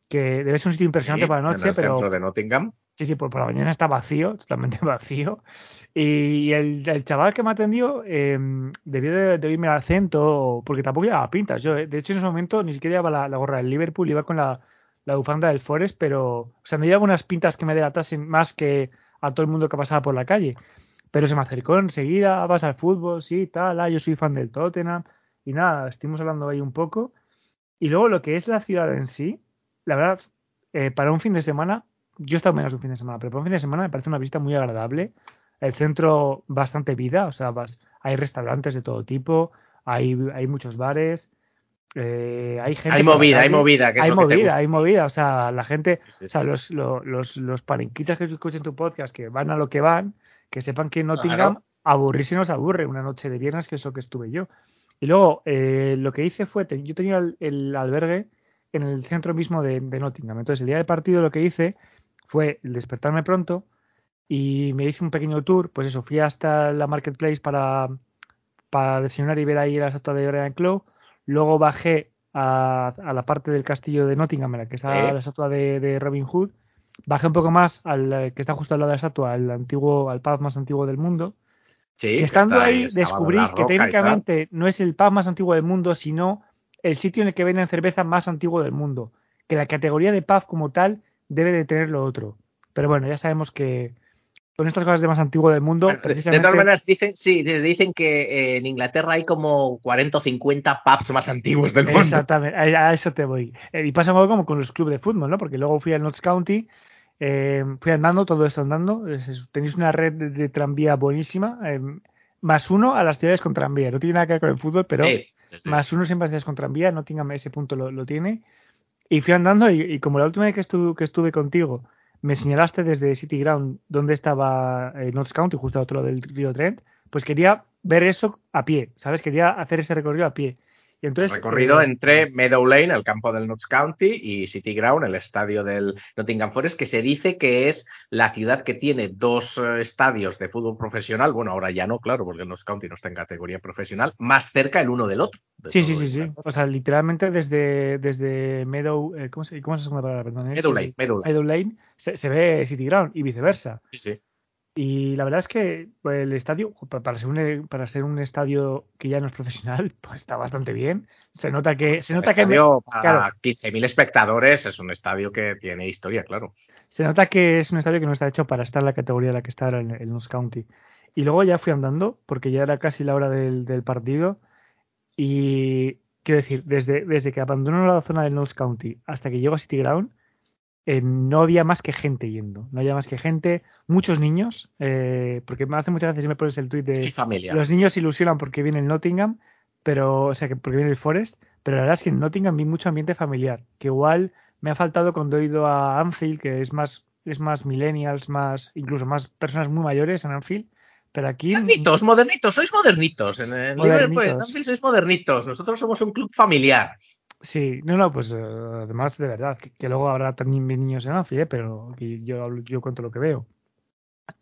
que debe ser un sitio impresionante Sí, para la en noche, el pero centro de Nottingham. Sí, sí, por, por la mañana está vacío, totalmente vacío. Y el, chaval que me atendió eh, debió de, de el acento, porque tampoco llevaba pintas. Yo, eh, de hecho, en ese momento ni siquiera llevaba la, la gorra del Liverpool, iba con la, la bufanda del Forest, pero, o sea, no llevaba unas pintas que me delatasen más que a todo el mundo que pasaba por la calle. Pero se me acercó enseguida, vas al fútbol, sí, tal, ah, yo soy fan del Tottenham. Y nada, estuvimos hablando ahí un poco. Y luego lo que es la ciudad en sí, la verdad, eh, para un fin de semana, yo he estado menos de un fin de semana, pero para un fin de semana me parece una visita muy agradable. El centro, bastante vida, o sea, vas, hay restaurantes de todo tipo, hay, hay muchos bares, eh, hay gente. Hay por movida, hay movida, que es hay lo que te movida, gusta. hay movida, o sea, la gente, Sí, o sea, sí. los, lo- los, los palenquitas que escuchen tu podcast, que van a lo que van, que sepan que Nottingham Claro. aburrirse nos aburre una noche de viernes, que es lo que estuve yo. Y luego eh, lo que hice fue, yo tenía el, el albergue en el centro mismo de, de Nottingham. Entonces el día del partido lo que hice fue despertarme pronto y me hice un pequeño tour. Pues eso, fui hasta la marketplace para, para desayunar y ver ahí la estatua de Brian Clough. Luego bajé a, a la parte del castillo de Nottingham en la que está la estatua de, de Robin Hood. Bajé un poco más al eh, que está justo al lado de la estatua, al antiguo, al pub más antiguo del mundo. Sí, Y que estando ahí en descubrí que técnicamente no es el pub más antiguo del mundo, sino el sitio en el que venden cerveza más antiguo del mundo. Que la categoría de pub como tal debe de tener lo otro. Pero bueno, ya sabemos que con estas cosas de más antiguo del mundo, Bueno, de- todas maneras, dicen, sí, dicen que eh, en Inglaterra hay como 40 o 50 pubs más antiguos del mundo. Exactamente, a, a eso te voy. Eh, y pasa algo como con los clubes de fútbol, ¿no? Porque luego fui al Notts County, eh, fui andando, todo esto andando. Tenéis una red de, de tranvía buenísima, eh, más uno a las ciudades con tranvía. No tiene nada que ver con el fútbol, pero Sí, sí, sí. más uno siempre ciudades con tranvía. Nottingham ese punto lo, lo tiene. Y fui andando y, y como la última vez que estuve, que estuve contigo me señalaste desde City Ground dónde estaba eh, Notts County, justo al otro lado del río Trent, pues quería ver eso a pie, ¿sabes? Quería hacer ese recorrido a pie. Y entonces, recorrido eh, entre Meadow Lane, el campo del Notts County, y City Ground, el estadio del Nottingham Forest, que se dice que es la ciudad que tiene dos eh, estadios de fútbol profesional. Bueno, ahora ya no, claro, porque el Notts County no está en categoría profesional, más cerca el uno del otro. de Sí, sí, sí, sí. O sea, literalmente desde, desde Meadow, eh, ¿cómo, se, ¿cómo es la segunda palabra? Perdón, es, Meadow Lane, Meadow Lane. Meadow Lane se, se ve City Ground y viceversa. Sí, sí. Y la verdad es que pues, el estadio, pa- para ser, un, para ser un estadio que ya no es profesional, pues está bastante bien. Se nota que, se nota que, estadio para claro. 15.000 espectadores es un estadio que tiene historia, claro. se nota que es un estadio que no está hecho para estar en la categoría en la que está ahora en el Notts County. Y luego ya fui andando, porque ya era casi la hora del, del partido. Y quiero decir, desde, desde que abandono la zona del Notts County hasta que llego a City Ground, eh, no había más que gente yendo. No había más que gente, muchos niños, eh, porque me hace muchas veces me pones el tweet de Sí, familia. los niños se ilusionan porque viene el Nottingham, pero, o sea, que porque viene el Forest, pero la verdad es que en Nottingham vi mucho ambiente familiar, que igual me ha faltado cuando he ido a Anfield, que es más, es más millennials, más, incluso más personas muy mayores en Anfield, pero aquí Modernitos, modernitos, sois modernitos. En el Modernitos. Anfield sois modernitos. Nosotros somos un club familiar. Sí, no, no, pues eh, además de verdad, que, que luego habrá también niños en ¿eh? pero yo, yo cuento lo que veo.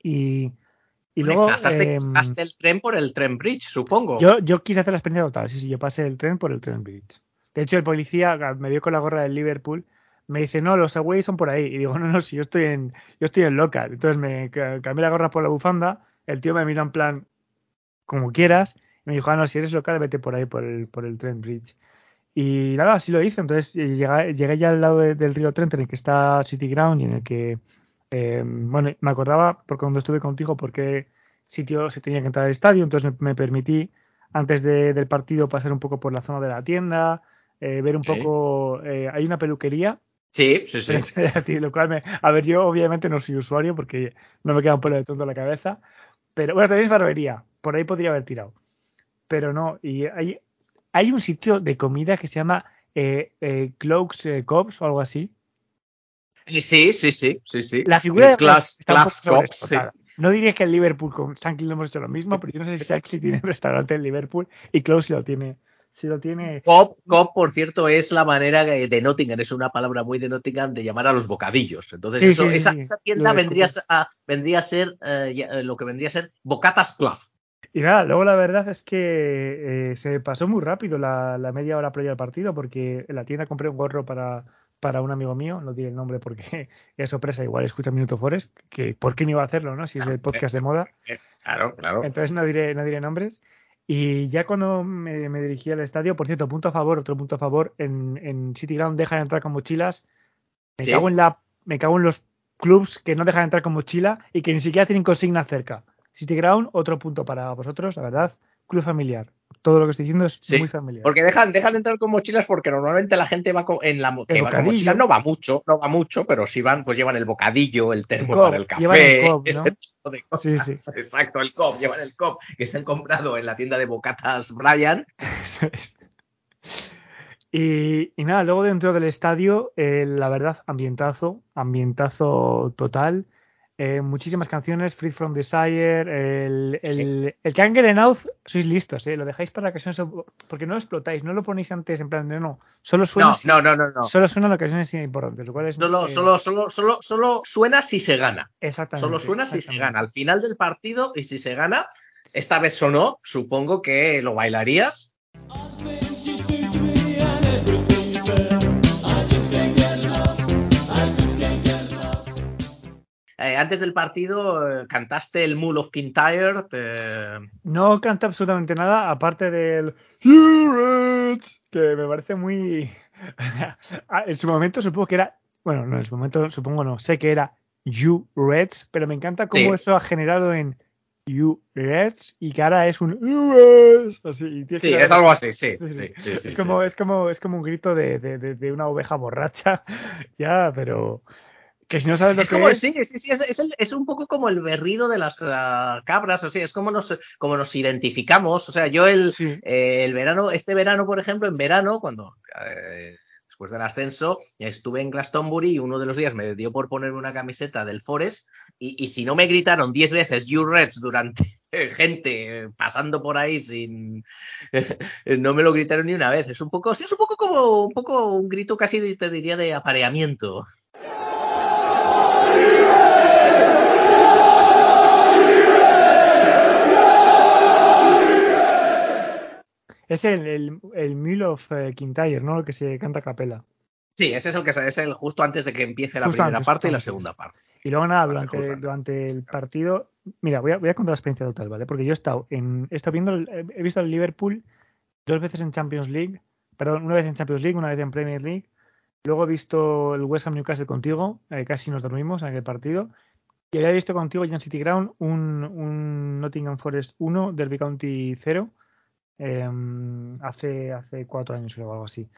Y, y luego pasaste, pasaste el tren por el tren bridge, supongo. yo, yo quise hacer la experiencia total, sí, sí, yo pasé el tren por el tren bridge. De hecho, el policía ah, me vio con la gorra del Liverpool, me dice, no, los away son por ahí. Y digo, no, no, si yo estoy en, yo estoy en local. Entonces me ca- cambié la gorra por la bufanda, el tío me mira en plan, como quieras, y me dijo, ah, no, si eres local, vete por ahí, por el, por el tren bridge. Y nada, así lo hice. Entonces eh, llegué, llegué ya al lado de- del río Trent, en el que está City Ground y en el que, eh, bueno, me acordaba, porque cuando estuve contigo, por qué sitio se tenía que entrar al estadio. Entonces me, me permití, antes de- del partido, pasar un poco por la zona de la tienda, eh, ver un poco. eh, hay una peluquería, Sí, sí, sí. lo cual me. A ver, yo obviamente no soy usuario porque no me queda un pelo de tonto en la cabeza. Pero bueno, es barbería. Por ahí podría haber tirado. Pero no. Y hay, hay un sitio de comida que se llama eh, eh, Cloaks eh, Cops o algo así. Sí, sí, sí, sí, sí. La figura de poco Cops, sí. No diría que el Liverpool con Shankly lo hemos hecho lo mismo, pero yo no sé si Shankly tiene un restaurante en Liverpool y Cloaks sí lo tiene. Sí lo tiene. Cop, cop, por cierto, es la manera de Nottingham, es una palabra muy de Nottingham de llamar a los bocadillos. Entonces, Sí, eso- sí, sí, esa, esa tienda vendría a, vendría a ser eh, eh, lo que vendría a ser Bocatas Club. Y nada, luego la verdad es que eh, se pasó muy rápido la, la media hora previa al partido porque en la tienda compré un gorro para, para un amigo mío, no diré el nombre porque es sorpresa, igual escucha Minuto Forest, que ¿por qué no iba a hacerlo, no? Si es el podcast de moda. Claro, claro. Entonces no diré, no diré nombres. Y ya cuando me, me dirigí al estadio, por cierto, punto a favor, otro punto a favor, en, en City Ground dejan entrar con mochilas. Me Sí. cago en la, me cago en los clubs que no dejan entrar con mochila y que ni siquiera tienen consigna cerca. City Ground, otro punto para vosotros, la verdad. Club familiar. Todo lo que estoy diciendo es Sí, muy familiar. Porque dejan, dejan de entrar con mochilas porque normalmente la gente va con, en la El que va con no va mucho, no va mucho, pero si van, pues llevan el bocadillo, el termo cob, para el el café, cob, ¿no? ese tipo de Sí, cosas. sí. Exacto, el cop, llevan el cop que se han comprado en la tienda de bocatas Brian. Y, y nada, luego dentro del estadio, eh, la verdad, ambientazo, ambientazo total. Eh, muchísimas canciones, Free from Desire, el, el, el que Out, sois listos, ¿eh? lo dejáis para ocasiones, porque no lo explotáis, no lo ponéis antes en plan de no, solo suena, No, si- no, no, no, no. solo suena en ocasiones importantes, lo cual es Solo, eh, solo, solo, solo, solo suena si se gana. exactamente, Solo suena si se gana. Al final del partido, y si se gana, esta vez sonó, supongo que lo bailarías. Eh, antes del partido eh, cantaste el Mule of Kintyre. te- No canta absolutamente nada, aparte del You Reds, que me parece muy. Ah, en su momento supongo que era. Bueno, no, en su momento supongo no, sé que era You Reds, pero me encanta cómo Sí. eso ha generado en You Reds y que ahora es un You Reds. Así, y Sí, es algo así, sí. Sí, sí. es, como, es, como, es como un grito de, de- de- de una oveja borracha, ya, pero que si no sabes lo Es que como, es, sí, sí, sí, es, es el- es un poco como el berrido de las ah, cabras, o sea, es como nos, como nos identificamos. O sea, yo el, sí. eh, el verano, este verano, por ejemplo, en verano, cuando eh, después del ascenso, estuve en Glastonbury y uno de los días me dio por ponerme una camiseta del Forest y, y si no me gritaron 10 veces You Reds durante gente eh, pasando por ahí sin no me lo gritaron ni una vez. Es un poco, sí, es un poco como un poco un grito casi te diría de apareamiento. Es el, el, el Mule of eh, Kintyre, ¿no? Lo que se canta a capela. Sí, ese es el que se- es el justo antes de que empiece la Justo primera antes, parte y la segunda parte. Y luego nada, durante, antes. durante el partido, mira, voy a, voy a contar la experiencia total, ¿vale? Porque yo he estado en, he estado viendo, el- he visto al Liverpool dos veces en Champions League, perdón, una vez en Champions League, una vez en Premier League. Luego he visto el West Ham Newcastle contigo, eh, casi nos dormimos en aquel partido. Y había visto contigo en City Ground un, un Nottingham Forest 1, Derby County 0, em, hace, hace cuatro años o algo así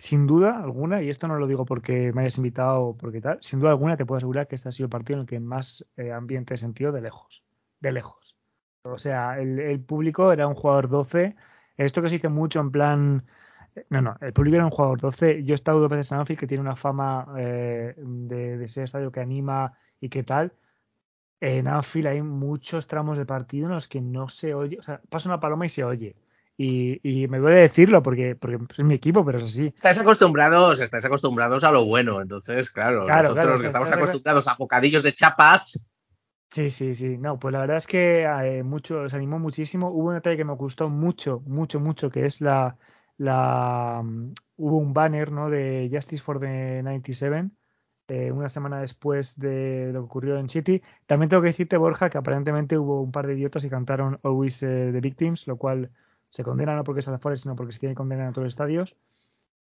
sin duda alguna, y esto no lo digo porque me hayas invitado o porque tal, sin duda alguna te puedo asegurar que este ha sido el partido en el que más eh, ambiente he sentido de lejos. De lejos. O sea, el, el público era un jugador 12. Esto que se dice mucho en plan. No, no, el público era un jugador 12. Yo he estado dos veces en Anfield, que tiene una fama eh, de, de ser estadio que anima y que tal. En Anfield hay muchos tramos de partido en los que no se oye. O sea, pasa una paloma y se oye. Y, y me duele decirlo porque, porque es mi equipo, pero es así. Estáis acostumbrados, estáis acostumbrados a lo bueno, entonces, claro, Claro, nosotros claro, que estamos acostumbrados a bocadillos de chapas, Sí, sí, sí. No, pues la verdad es que eh, mucho, se animó muchísimo. Hubo un detalle que me gustó mucho, mucho, mucho, que es la, la mm, hubo un banner, ¿no? De Justice for the 97, eh, una semana después de lo que ocurrió en City. También tengo que decirte, Borja, que aparentemente hubo un par de idiotas y cantaron Always eh, the Victims, lo cual se condena no porque es a las Forest, sino porque se tiene que condenar a todos los estadios.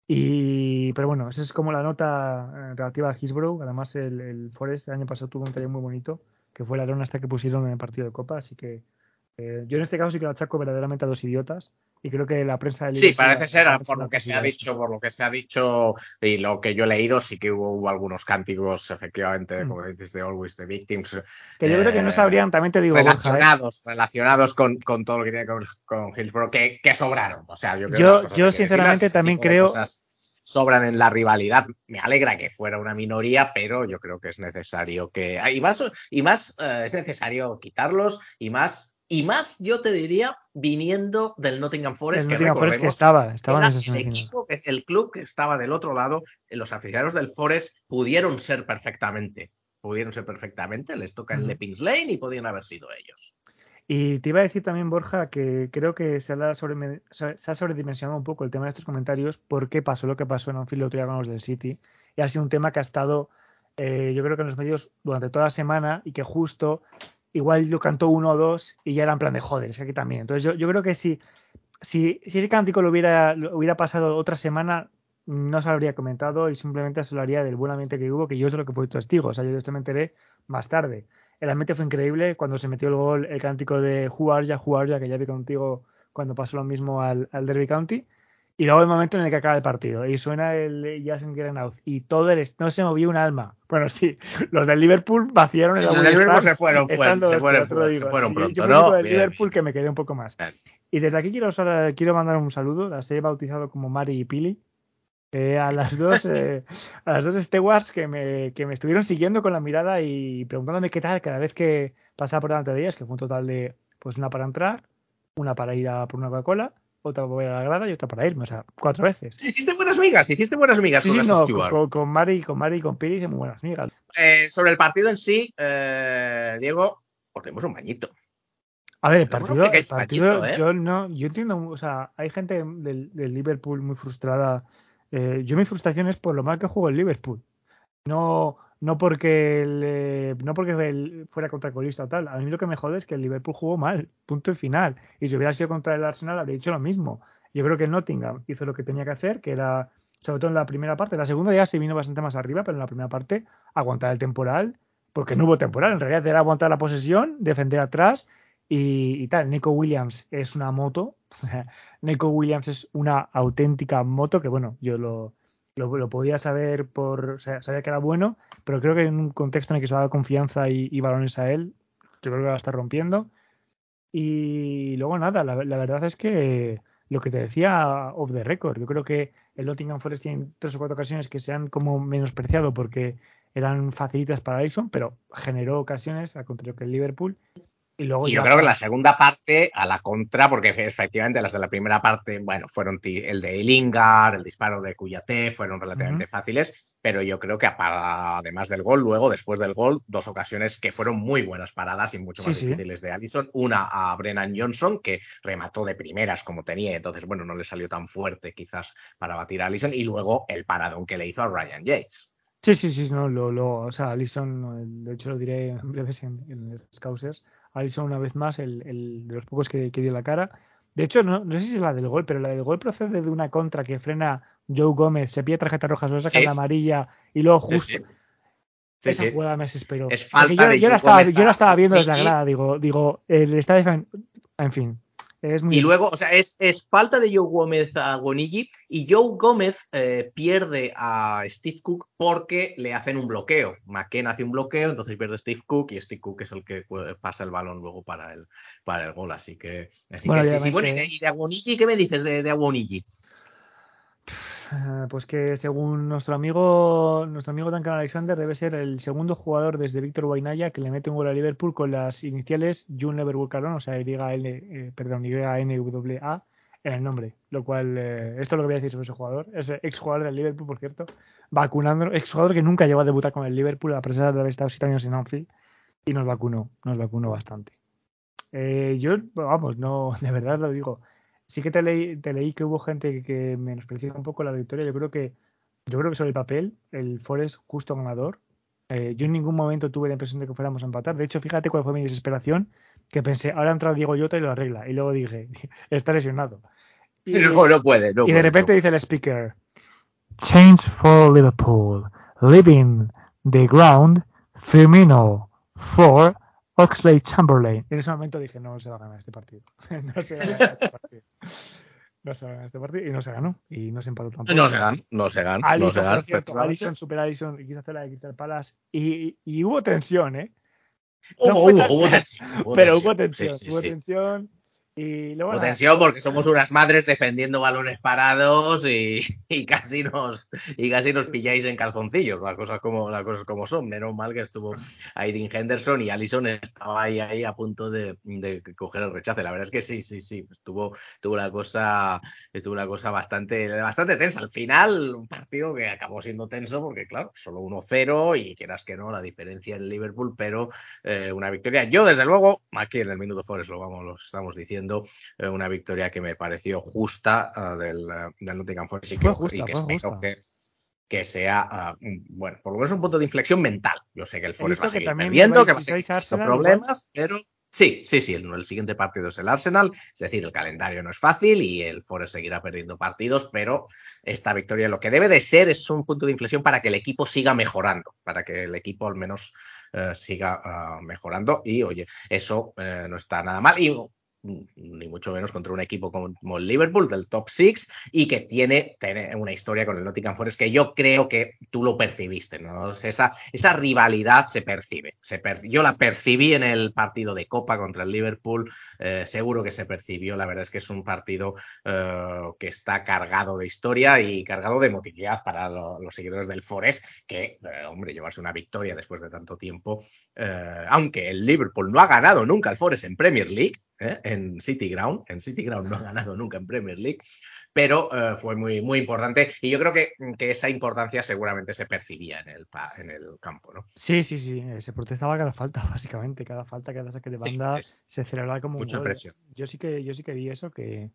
Y, pero bueno, esa es como la nota eh, relativa a Hillsborough. Además, el, el Forest el año pasado tuvo un detalle muy bonito, que fue la lona hasta que pusieron en el partido de Copa. Así que eh, yo en este caso sí que lo achaco verdaderamente a dos idiotas. Y creo que la prensa del sí, parece ser, ha por lo que se ha eso. dicho, por lo que se ha dicho y lo que yo he leído, sí que hubo, hubo algunos cánticos, efectivamente, Mm. como dices, de Always the Victims, Que yo creo que no eh, sabrían, también te digo, Borja, ¿eh? relacionados, relacionados con, con todo lo que tiene que ver con Hillsborough, que, que sobraron. O sea, yo creo Yo- yo sinceramente ese también creo- sobran en la rivalidad. Me alegra que fuera una minoría, pero yo creo que es necesario que. Y más, y más eh, es necesario quitarlos, y más, y más, yo te diría, viniendo del Nottingham Forest, El que Nottingham Forest que estaba, estaba en era el equipo, el club que estaba del otro lado, eh, los aficionados del Forest pudieron ser perfectamente. Pudieron ser perfectamente, les toca el de Pins Lane y podían haber sido ellos. Y te iba a decir también, Borja, que creo que se ha, sobre, se ha sobredimensionado un poco el tema de estos comentarios porque pasó lo que pasó en Anfield el otro día con los del City. Y ha sido un tema que ha estado, eh, yo creo que en los medios durante toda la semana y que justo igual lo cantó uno o dos y ya era en plan de joder, es que aquí también. Entonces yo, yo creo que si, si, si ese cántico lo hubiera, lo hubiera pasado otra semana, no se lo habría comentado y simplemente se hablaría del buen ambiente que hubo, que yo es de lo que fui testigo. O sea, yo de esto me enteré más tarde. El ambiente fue increíble cuando se metió el gol, el cántico de jugar ya, jugar ya, que ya vi contigo cuando pasó lo mismo al, al Derby County. Y luego el momento en el que acaba el partido y suena el Jason Out y todo el no se movió un alma. Bueno, sí, los del Liverpool vaciaron Sí, el los Wembley del Liverpool se fueron, fueron, se fueron, se fueron Sí, pronto, yo ¿no? único del Liverpool que me quedé un poco más. Bien. Y desde aquí quiero, quiero mandar un saludo, las he bautizado como Mari y Pili, eh, a las dos eh, a las dos stewards que me, que me estuvieron siguiendo con la mirada y preguntándome qué tal cada vez que pasaba por delante de ellas, que fue un total de pues una para entrar, una para ir a por una Coca-Cola, otra para la grada y otra para irme, o sea, cuatro veces. Hiciste buenas migas, hiciste buenas migas Sí, con sí, no, con, con Mari, con Mari y con Piri hice muy buenas amigas. Eh, sobre el partido en sí, eh, Diego, os dimos un bañito. A ver, el Tenemos partido, el partido bañito, ¿eh? yo no, yo entiendo, o sea, hay gente del, del Liverpool muy frustrada. Eh, yo mi frustración es por lo mal que jugó el Liverpool. No, no porque el, no porque el fuera contra colista o tal. A mí lo que me jode es que el Liverpool jugó mal, punto y final. Y si hubiera sido contra el Arsenal habría dicho lo mismo. Yo creo que el Nottingham hizo lo que tenía que hacer, que era, sobre todo en la primera parte. La segunda ya se vino bastante más arriba, pero en la primera parte aguantar el temporal, porque no hubo temporal. En realidad era aguantar la posesión, defender atrás y, y tal. Nico Williams es una moto. Nico Williams es una auténtica moto que, bueno, yo lo, lo, podía saber por. Sabía que era bueno, pero creo que en un contexto en el que se va a dar confianza y, y balones a él, yo creo que va a estar rompiendo. Y luego nada, la, la verdad es que lo que te decía off the record, yo creo que el Nottingham Forest tiene tres o cuatro ocasiones que se han como menospreciado porque eran facilitas para Alisson, pero generó ocasiones, al contrario que el Liverpool. Y luego Y yo creo que la segunda parte, a la contra, porque efectivamente las de la primera parte, bueno, fueron el de Lingard, el disparo de Cuyate, fueron relativamente fáciles, pero yo creo que además del gol, luego, después del gol, dos ocasiones que fueron muy buenas paradas y mucho más sí. difíciles de Allison. Una a Brennan Johnson, que remató de primeras como tenía, entonces, bueno, no le salió tan fuerte quizás para batir a Allison, y luego el paradón que le hizo a Ryan Yates. Sí, sí, sí, no, lo, lo, o sea, Alisson, de hecho lo diré en breves en, en los Alisson una vez más, el, el de los pocos que, que dio la cara. De hecho, no, no sé si es la del gol, pero la del gol procede de una contra que frena Joe Gómez, se pide tarjeta roja, se lo saca Sí. la amarilla y luego justo sí. Esa sí. jugada me desesperó. Es falta yo, de yo la estaba, yo la estaba viendo desde la grada, digo, digo, el está en fin, es muy Y luego, o sea, es, es falta de Joe Gómez a Gonigi y Joe Gómez eh, pierde a Steve Cook porque le hacen un bloqueo. McKenna hace un bloqueo, entonces pierde Steve Cook y Steve Cook es el que pasa el balón luego para el, para el gol. Así que, así Bueno, que sí, sí. Bueno, ¿y de, y de Aguonigi qué me dices de, de Aguonigi? Eh, Pues que según nuestro amigo nuestro amigo Duncan Alexander debe ser el segundo jugador desde Víctor Guainaya que le mete un gol a Liverpool con las iniciales Jun Never o sea, YL, eh, perdón, YNWA en el nombre, lo cual eh, esto es lo que voy a decir sobre ese jugador, es ex jugador del Liverpool, por cierto, vacunando, ex jugador que nunca llegó a debutar con el Liverpool a pesar de haber estado siete años en Anfield y nos vacunó, nos vacunó bastante. Eh, yo, vamos, no, de verdad lo digo. Sí que te leí, te leí que hubo gente que, que menospreció un poco la victoria. Yo creo que, yo creo que sobre el papel, el Forest justo ganador. Eh, yo en ningún momento tuve la impresión de que fuéramos a empatar. De hecho, fíjate cuál fue mi desesperación, que pensé, ahora entra Diego Llota y lo arregla. Y luego dije, está lesionado. Y, No, no puede, no y de repente no. dice el speaker, Change for Liverpool, leaving the ground, Firmino for Oxley Chamberlain. En ese momento dije, no se va a ganar este partido. no se va a ganar este partido. No se va a ganar este partido y no se ganó. Y no se empató tampoco. No se gan, no se gan, no Alisson, se gan. por cierto, efectivamente. Alisson, super Alisson, y quiso hacer la de Crystal Palace y, y hubo tensión, ¿eh? Hubo, No fue hubo, tan- hubo tensión, hubo Pero tensión. hubo tensión, Sí, sí, hubo sí. tensión. Y porque somos unas madres defendiendo balones parados y, y casi nos y casi nos pilláis en calzoncillos, las cosas como las cosas como son. Menos mal que estuvo ahí Dean Henderson y Allison estaba ahí, ahí a punto de, de coger el rechace. La verdad es que sí, sí, sí, estuvo, estuvo la cosa, estuvo la cosa bastante, bastante tensa. Al final, un partido que acabó siendo tenso porque, claro, solo 1-0 y quieras que no, la diferencia en Liverpool, pero eh, una victoria. Yo, desde luego, aquí en el Minuto Forest lo vamos, lo estamos diciendo, eh, una victoria que me pareció justa ah, del, eh, del Nottingham Forest y que, y que espero que, que sea, ah, un- bueno, por lo menos un punto de inflexión mental. Yo sé que el Forest va a que seguir perdiendo, vais- que va a seguir Arsenal, problemas, pero sí, sí, sí, el, el siguiente partido es el Arsenal, es decir, el calendario no es fácil y el Forest seguirá perdiendo partidos, pero esta victoria lo que debe de ser es un punto de inflexión para que el equipo siga mejorando, para que el equipo al menos eh, siga ah, mejorando. Y oye, eso eh, no está nada mal. Y ni mucho menos contra un equipo como el Liverpool, del top six, y que tiene, tiene una historia con el Nottingham Forest que yo creo que tú lo percibiste, ¿no? Esa, esa rivalidad se percibe. Se yo la percibí en el partido de Copa contra el Liverpool, eh, seguro que se percibió. La verdad es que es un partido eh, que está cargado de historia y cargado de emotividad para lo- los seguidores del Forest, que, eh, hombre, llevarse una victoria después de tanto tiempo, aunque el Liverpool no ha ganado nunca el Forest en Premier League, ¿eh? en City Ground, en City Ground no ha ganado nunca en Premier League, pero eh, fue muy, muy importante y yo creo que, que esa importancia seguramente se percibía en el, en el campo, ¿no? Sí, sí, sí. Se protestaba cada falta, básicamente. Cada falta, cada saque de Sí, banda es se celebraba como un mucha gol. presión. Yo sí que, yo sí que vi eso, que,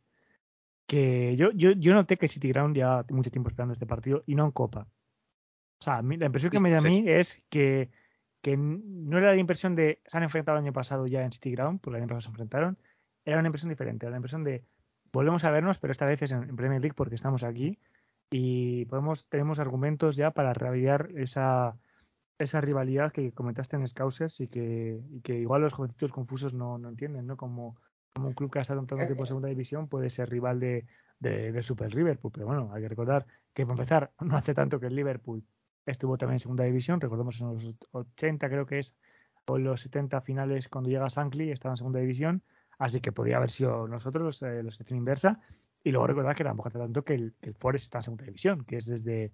que yo, yo, yo noté que City Ground ya mucho tiempo esperando este partido y no en Copa. O sea, la impresión que Sí, me da a sí, mí sí. es que, que no era la impresión de se han enfrentado el año pasado ya en City Ground, porque el año pasado se enfrentaron. Era una impresión diferente, era la impresión de volvemos a vernos, pero esta vez es en, en Premier League porque estamos aquí y podemos tenemos argumentos ya para rehabilitar esa, esa rivalidad que comentaste en Scousers y que, y que igual los jovencitos confusos no, no entienden, ¿no? Como, como un club que ha estado en tanto tiempo en segunda división puede ser rival de, de, de Super Liverpool. Pero bueno, hay que recordar que para empezar, no hace tanto que el Liverpool estuvo también en segunda división, recordemos en los 80 creo que es, o en los 70 finales cuando llega Shankly, estaba en segunda división, así que podría haber sido nosotros eh, la situación inversa. Y luego recordar que tampoco hace tanto que el, el Forest está en segunda división, que es desde,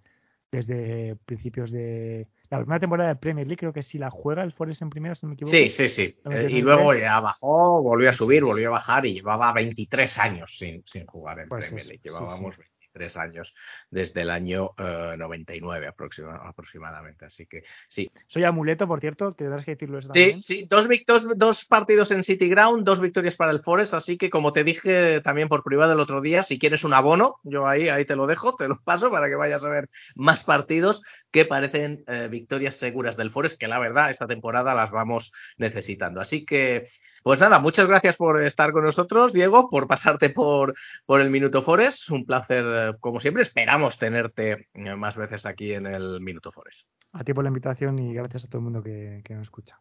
desde principios de la primera temporada de Premier League, creo que sí la juega el Forest en primera, si no me equivoco. Sí, sí, sí. Eh, y luego ya bajó, volvió a subir, volvió a bajar y llevaba 23 años sin, sin jugar en Pues Premier League. sí, Llevábamos 23 años desde el año eh, 99 aproxima- aproximadamente. Así que sí. Soy amuleto, por cierto, tendrás que decirlo eso Sí, también. sí, dos, vic- dos, dos partidos en City Ground, dos victorias para el Forest, así que como te dije también por privado el otro día, si quieres un abono, yo ahí, ahí te lo dejo, te lo paso para que vayas a ver más partidos que parecen eh, victorias seguras del Forest, que la verdad esta temporada las vamos necesitando. Así que, pues nada, muchas gracias por estar con nosotros, Diego, por pasarte por, por el Minuto Forest. Un placer, eh, como siempre, esperamos tenerte eh, más veces aquí en el Minuto Forest. A ti por la invitación y gracias a todo el mundo que, que nos escucha.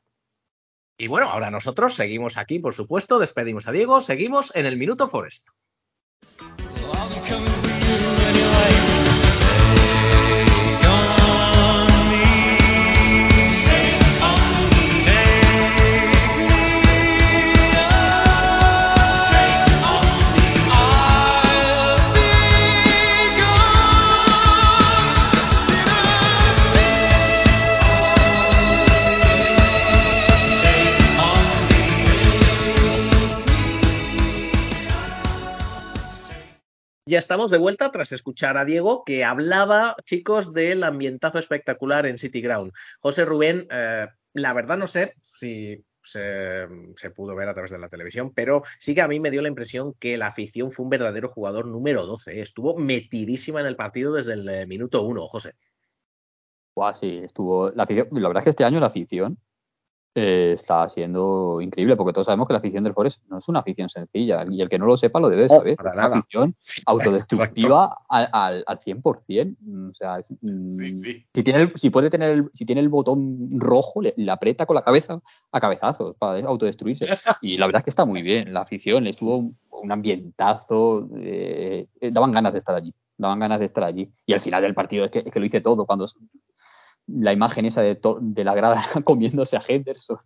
Y bueno, ahora nosotros seguimos aquí, por supuesto, despedimos a Diego, seguimos en el Minuto Forest. Ya estamos de vuelta tras escuchar a Diego que hablaba, chicos, del ambientazo espectacular en City Ground. José Rubén, eh, la verdad no sé si se, pudo ver a través de la televisión, pero sí que a mí me dio la impresión que la afición fue un verdadero jugador número 12. Estuvo metidísima en el partido desde el eh, minuto uno, José. Buah, sí, estuvo. La verdad es que este año la afición eh, está siendo increíble, porque todos sabemos que la afición del Forest no es una afición sencilla, y el que no lo sepa lo debe saber. para es una nada. afición autodestructiva al, al, al 100%. O sea, mm, Sí, sí. Si, tiene el, si puede tener el, si tiene el botón rojo, le, le aprieta con la cabeza a cabezazos para autodestruirse. Y la verdad es que está muy bien. La afición estuvo un ambientazo, eh, daban ganas de estar allí. Daban ganas de estar allí. Y al final del partido es que, es que lo hice todo. Cuando la imagen esa de, de la grada comiéndose a Henderson,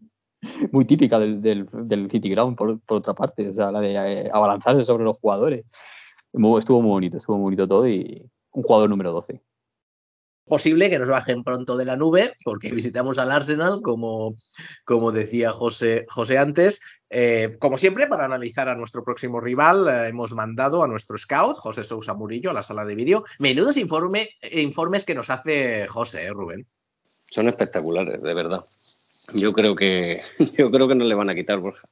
muy típica del, del, del City Ground, por, por, otra parte, o sea, la de eh, abalanzarse sobre los jugadores. Estuvo muy bonito, estuvo muy bonito todo y un jugador número 12. Posible que nos bajen pronto de la nube, porque visitamos al Arsenal, como, como decía José, José antes. Eh, como siempre, para analizar a nuestro próximo rival, eh, hemos mandado a nuestro scout, José Sousa Murillo, a la sala de vídeo. Menudos informe, informes que nos hace José, ¿eh, Rubén. Son espectaculares, de verdad. Yo creo que yo creo que no le van a quitar, Borja.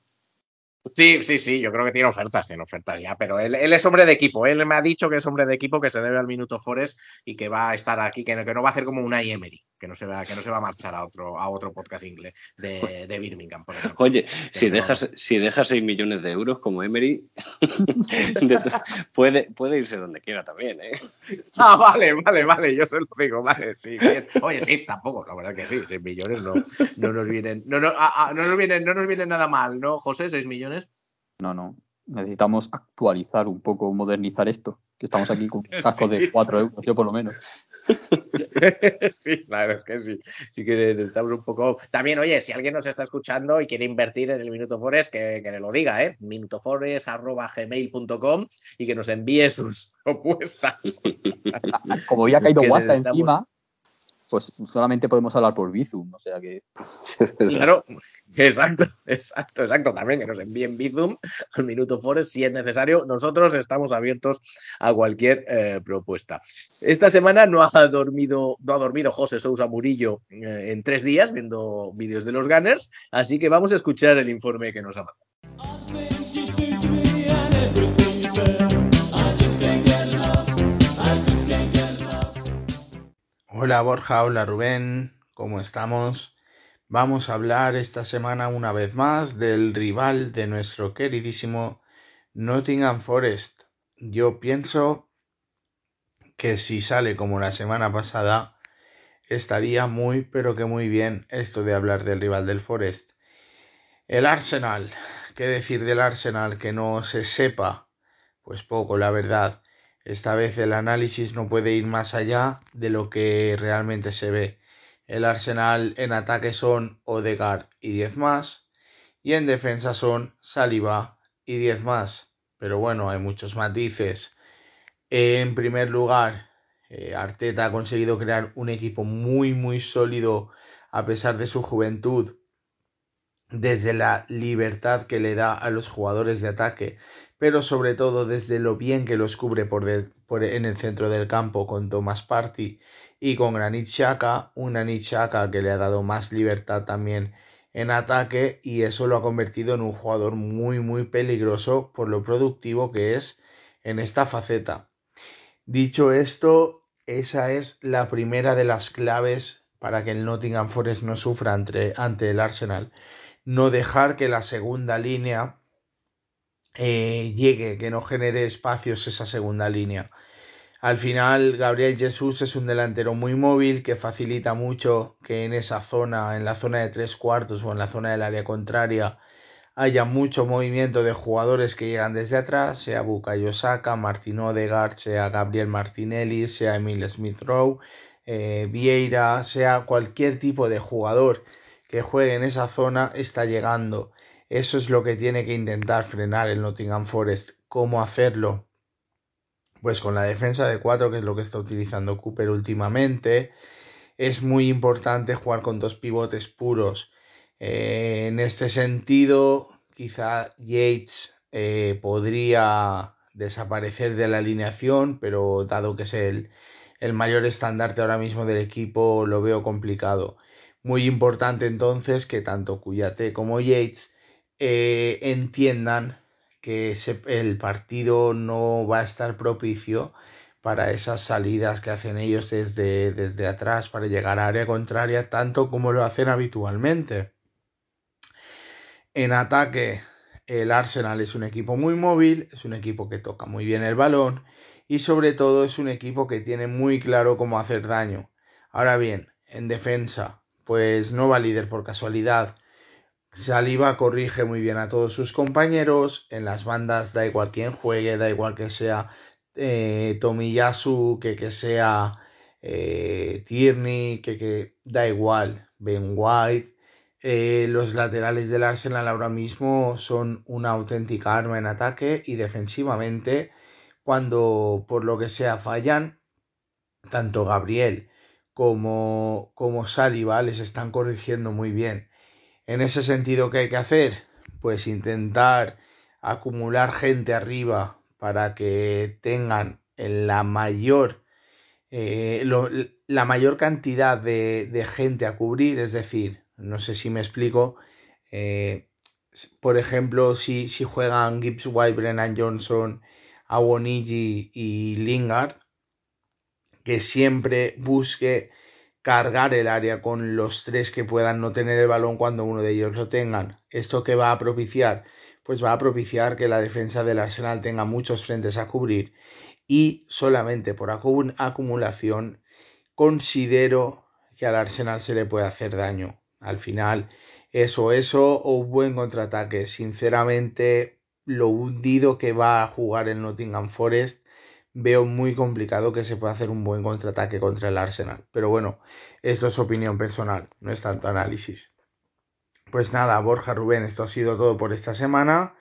Sí, sí, sí, yo creo que tiene ofertas, tiene ofertas ya, pero él, él, es hombre de equipo, él me ha dicho que es hombre de equipo, que se debe al Minuto Forest y que va a estar aquí, que, que no va a hacer como una Emery, que no se va, que no se va a marchar a otro, a otro podcast inglés de, de Birmingham, por ejemplo. Oye, si dejas, si dejas 6 millones de euros como Emery, puede, puede irse donde quiera también, ¿eh? Ah, vale, vale, vale, yo se lo digo, vale, sí, bien. Oye, sí, tampoco, la verdad que sí, 6 millones no, no nos vienen, no, no, a, a, no nos vienen, no nos vienen nada mal, ¿no, José? 6 millones. No, no. necesitamos actualizar un poco, modernizar esto. Que estamos aquí con un casco Sí, de 4 euros, yo por lo menos. sí, la verdad es que sí. Sí que necesitamos un poco. También, oye, si alguien nos está escuchando y quiere invertir en el Minuto Forest, que, que lo diga, ¿eh? minutofores.gmail.com y que nos envíe sus propuestas. Como ya ha caído WhatsApp encima, pues solamente podemos hablar por Bizum. O sea que Claro, exacto, exacto, exacto. También que nos envíen Bizum al Minuto Forest si es necesario. Nosotros estamos abiertos a cualquier eh, propuesta. Esta semana no ha dormido, no ha dormido José Sousa Murillo eh, en tres días viendo vídeos de los Gunners, así que vamos a escuchar el informe que nos ha mandado. Hola Borja, hola Rubén, ¿cómo estamos? Vamos a hablar esta semana una vez más del rival de nuestro queridísimo Nottingham Forest. Yo pienso que si sale como la semana pasada, estaría muy pero que muy bien esto de hablar del rival del Forest. El Arsenal, ¿qué decir del Arsenal que no se sepa? Pues poco, la verdad. Esta vez el análisis no puede ir más allá de lo que realmente se ve. El Arsenal en ataque son Odegaard y 10 más, y en defensa son Saliba y 10 más. Pero bueno, hay muchos matices. En primer lugar, eh, Arteta ha conseguido crear un equipo muy muy sólido a pesar de su juventud, desde la libertad que le da a los jugadores de ataque pero sobre todo desde lo bien que los cubre por, por en el centro del campo con Thomas Party y con Granit Xhaka, un Granit Xhaka que le ha dado más libertad también en ataque y eso lo ha convertido en un jugador muy muy peligroso por lo productivo que es en esta faceta. Dicho esto, esa es la primera de las claves para que el Nottingham Forest no sufra ante el Arsenal. No dejar que la segunda línea eh, llegue, que no genere espacios esa segunda línea. Al final, Gabriel Jesús es un delantero muy móvil que facilita mucho que en esa zona, en la zona de tres cuartos o en la zona del área contraria, haya mucho movimiento de jugadores que llegan desde atrás, sea Bukayo Saka, Martin Odegaard, sea Gabriel Martinelli, sea Emil Smith Rowe, eh, Vieira, sea cualquier tipo de jugador que juegue en esa zona, está llegando. Eso es lo que tiene que intentar frenar el Nottingham Forest. ¿Cómo hacerlo? Pues con la defensa de 4, que es lo que está utilizando Cooper últimamente. Es muy importante jugar con dos pivotes puros. Eh, en este sentido, quizá Yates eh, podría desaparecer de la alineación, pero dado que es el, el mayor estandarte ahora mismo del equipo, lo veo complicado. Muy importante entonces que tanto Cuyate como Yates eh, entiendan que el partido no va a estar propicio para esas salidas que hacen ellos desde, desde atrás para llegar a área contraria, tanto como lo hacen habitualmente. En ataque, el Arsenal es un equipo muy móvil, es un equipo que toca muy bien el balón y sobre todo es un equipo que tiene muy claro cómo hacer daño. Ahora bien, en defensa, pues no va líder por casualidad. Saliba corrige muy bien a todos sus compañeros. En las bandas da igual quién juegue, da igual que sea eh, Tomiyasu, que, que sea eh, Tierney, que, que da igual, Ben White. Eh, los laterales del Arsenal ahora mismo son una auténtica arma en ataque y defensivamente, cuando por lo que sea fallan, tanto Gabriel como, como les están corrigiendo muy bien. En ese sentido, ¿qué hay que hacer? Pues intentar acumular gente arriba para que tengan la mayor, eh, lo- la mayor cantidad de, de gente a cubrir, es decir, no sé si me explico, eh, por ejemplo, si, si juegan Gibbs White, Brennan Johnson, Awoniji y Lingard, que siempre busque cargar el área con los tres que puedan no tener el balón cuando uno de ellos lo tengan. ¿Esto qué va a propiciar? Pues va a propiciar que la defensa del Arsenal tenga muchos frentes a cubrir y solamente por acu- acumulación considero que al Arsenal se le puede hacer daño. Al final, eso, eso o un buen contraataque. Sinceramente, lo hundido que va a jugar el Nottingham Forest, veo muy complicado que se pueda hacer un buen contraataque contra el Arsenal. Pero bueno, esto es opinión personal, no es tanto análisis. Pues nada, Borja Rubén, esto ha sido todo por esta semana.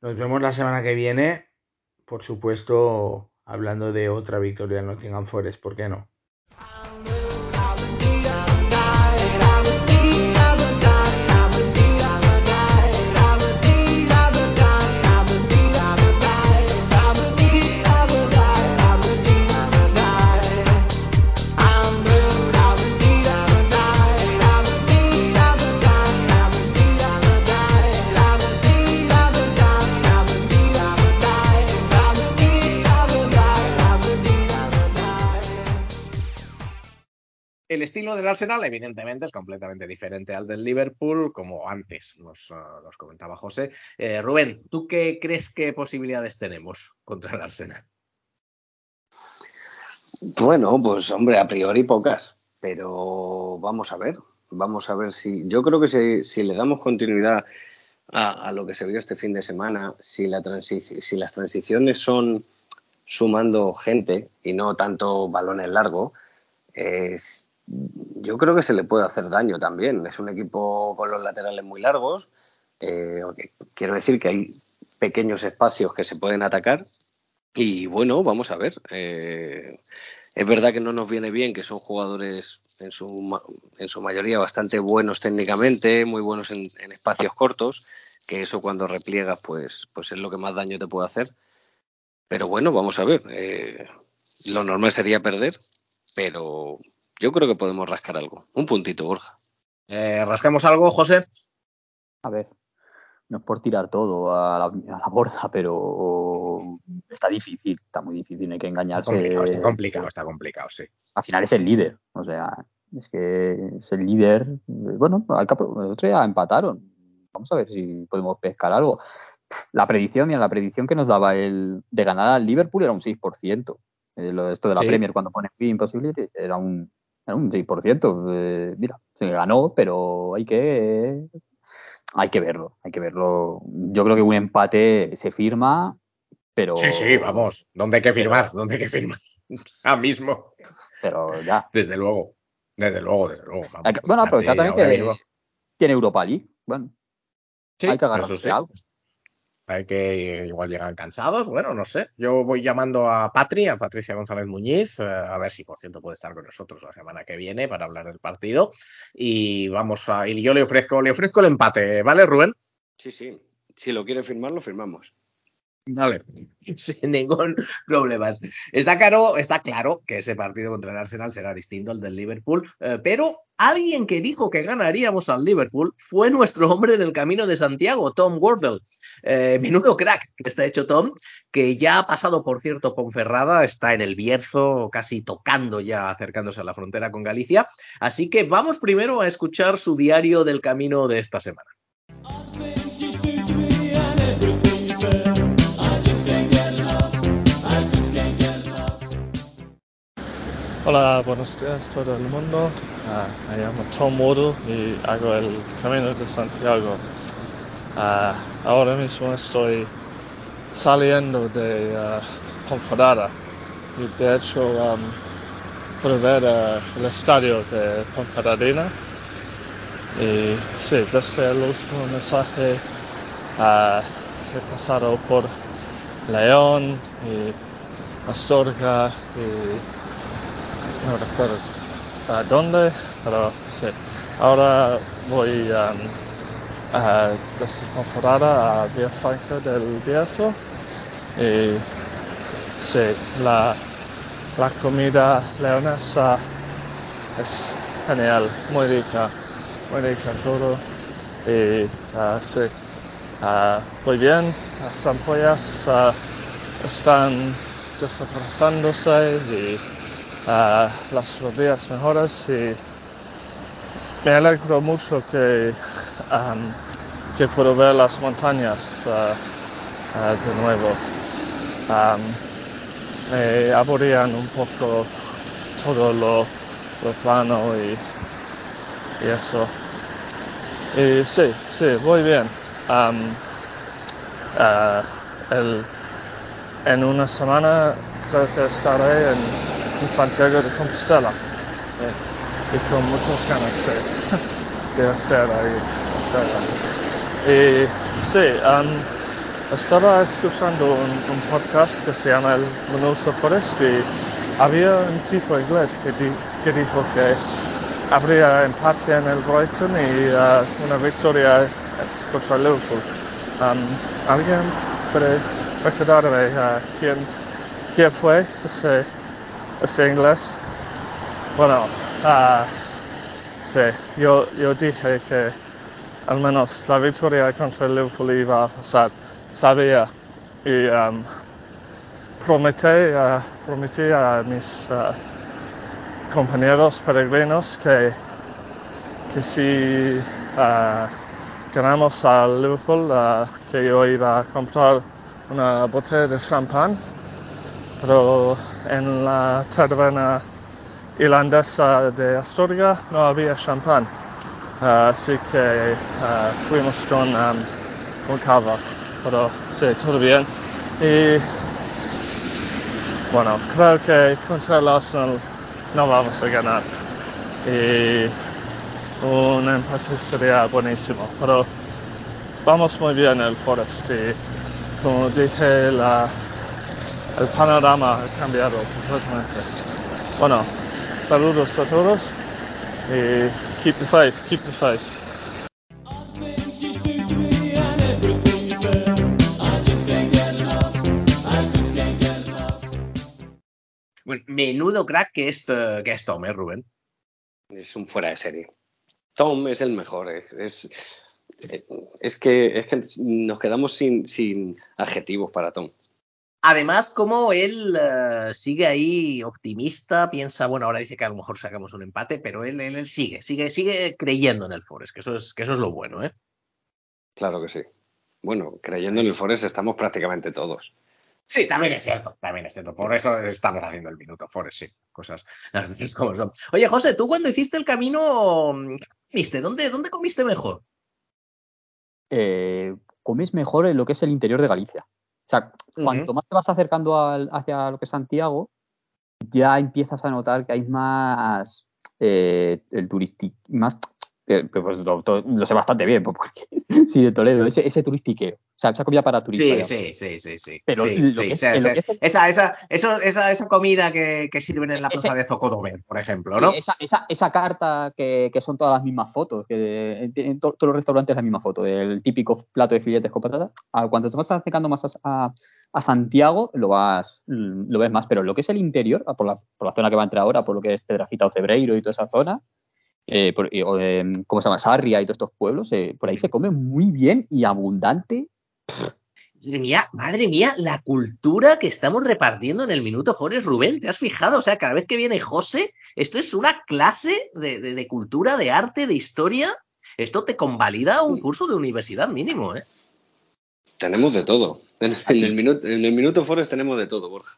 Nos vemos la semana que viene, por supuesto, hablando de otra victoria en Nottingham Forest, ¿por qué no? El estilo del Arsenal, evidentemente, es completamente diferente al del Liverpool, como antes nos, nos comentaba José. Eh, Rubén, ¿tú qué crees que posibilidades tenemos contra el Arsenal? Bueno, pues hombre, a priori pocas, pero vamos a ver, vamos a ver si. Yo creo que si, le damos continuidad a, lo que se vio este fin de semana, si, si las transiciones son sumando gente y no tanto balones largos, es, yo creo que se le puede hacer daño también. Es un equipo con los laterales muy largos. Eh, quiero decir que hay pequeños espacios que se pueden atacar. Y bueno, vamos a ver. Eh, es verdad que no nos viene bien, que son jugadores en su, en su mayoría bastante buenos técnicamente, muy buenos en, espacios cortos, que eso cuando repliegas pues, pues es lo que más daño te puede hacer. Pero bueno, vamos a ver. Eh, lo normal sería perder, pero yo creo que podemos rascar algo. Un puntito, Borja. Eh, ¿Rascamos algo, José? A ver, no es por tirar todo a la, a la, borda, pero está difícil, está muy difícil, no hay que engañarse. Está complicado, está complicado, está complicado, sí. Al final es el líder, o sea, es que es el líder. Bueno, hay que, el otro día empataron. Vamos a ver si podemos pescar algo. La predicción, mira, la predicción que nos daba el de ganar al Liverpool era un 6%. Eh, lo de esto de la sí. Premier cuando pone imposible era un, un 6%. Eh, mira, se ganó, pero hay que hay que verlo, hay que verlo. Yo creo que un empate se firma, pero Sí, sí, vamos, ¿dónde hay que firmar? Pero... ¿Dónde hay que firmar? Ahora mismo. Pero ya. Desde luego. Desde luego, desde luego. Vamos, que, bueno, aprovechar también que mismo. tiene Europa League. Bueno. Sí, hay que agarrarse sí. algo. Hay que igual llegan cansados, bueno, no sé. Yo voy llamando a Patri, a Patricia González Muñiz, eh, a ver si por cierto puede estar con nosotros la semana que viene para hablar del partido. Y vamos a. Y yo le ofrezco, le ofrezco el empate, ¿vale, Rubén? Sí, sí. Si lo quiere firmar, lo firmamos. Vale, sin ningún problema. Está claro, está claro que ese partido contra el Arsenal será distinto al del Liverpool, eh, pero alguien que dijo que ganaríamos al Liverpool fue nuestro hombre en el camino de Santiago, Tom Wardle. Eh, menudo crack que está hecho Tom, que ya ha pasado, por cierto, Ponferrada, está en el Bierzo, casi tocando ya, acercándose a la frontera con Galicia. Así que vamos primero a escuchar su diario del camino de esta semana. Hola, buenos días todo el mundo. Uh, me llamo Tom Waddle y hago el Camino de Santiago. Uh, ahora mismo estoy saliendo de uh, Ponferrada y de hecho um, puedo ver el estadio de Ponferradina. Y sí, desde el último mensaje he pasado por León y Astorga y no recuerdo. A dónde, pero sí. Ahora voy um, a, desde Ponferrada a Villafranca del Bierzo. Y sí, la, la comida leonesa es genial, muy rica, muy rica todo y uh, sí, uh, muy bien, las ampollas uh, están desaparejándose y uh, las rodillas mejores y me alegro mucho que, um, que puedo ver las montañas uh, uh, de nuevo. Um, me aburrían un poco todo lo, plano y, y, eso. Y sí, sí, muy bien. Um, Ah, el- en una semana creo que estaré en, en Santiago de Compostela. Sí, Y con muchas ganas de, estar ahí. sí, estaba escuchando un, podcast que se llama El Minuto Forest y había un tipo inglés que, di- que dijo que habría empate en el Brighton y ah, una victoria contra Liverpool. Um, ¿Alguien puede recordarme quién, quién fue ese, ese inglés? Bueno, ah, sí, yo, yo dije que al menos la victoria contra Liverpool iba a pasar. Sabía y um, prometí, prometí a mis ah, compañeros peregrinos que, que si ganamos al Liverpool, que yo iba a comprar una botella de champán, pero en la taberna irlandesa de Astoria no había champán, así que ah, fuimos con, um, cava, pero sí, todo bien. Y bueno, creo que contra el no vamos a ganar. Y un empate sería buenísimo. Pero vamos muy bien el Forest y como dije, la, el panorama ha cambiado completamente. Bueno, saludos a todos y keep the faith, keep the faith. Menudo crack que es, eh, que es Tom, ¿eh, Rubén? Es un fuera de serie. Tom es el mejor. eh. Es, eh, es, que, es que nos quedamos sin, sin adjetivos para Tom. Además, como él eh, sigue ahí optimista, piensa, bueno, ahora dice que a lo mejor sacamos un empate, pero él, él, él sigue, sigue, sigue creyendo en el Forest, que eso es, que eso es lo bueno, ¿eh? Claro que sí. Bueno, creyendo en el Forest estamos prácticamente todos. Sí, también es cierto, también es cierto. Por eso estamos haciendo el minuto Forest, sí, cosas como son. Oye, José, tú cuando hiciste el camino, ¿qué comiste? ¿Dónde, dónde comiste mejor? Eh, comes mejor en lo que es el interior de Galicia. O sea, cuanto más te vas acercando al- hacia lo que es Santiago, ya empiezas a notar que hay más eh, el turístico, más pues lo, sé bastante bien, porque sí, de Toledo, ese, ese turistiqueo. O sea, esa comida para turistas. Sí, sí, sí, sí, sí. Pero esa, esa, comida que, que sirven en la Ese- plaza de Zocodover, por ejemplo, ¿no? Esa, esa, esa carta que, que son todas las mismas fotos, que en, en to- todos los restaurantes la misma foto, el típico plato de filetes con patata. Ah, Cuando te vas acercando más a, a- a Santiago, lo vas lo ves más, pero lo que es el interior, ah, por la, por la zona que va a entrar ahora, por lo que es Pedrajita o Cebreiro y toda esa zona, eh, por- eh, ¿cómo se llama? Sarria y todos estos pueblos, eh, por ahí se come muy bien y abundante. Madre mía, madre mía, la cultura que estamos repartiendo en el Minuto Forest, Rubén, ¿te has fijado? O sea, cada vez que viene José, esto es una clase de, de- de cultura, de arte, de historia. Esto te convalida un Sí. curso de universidad mínimo, ¿eh? Tenemos de todo. En, en el, minuto, en el Minuto Forest tenemos de todo, Borja.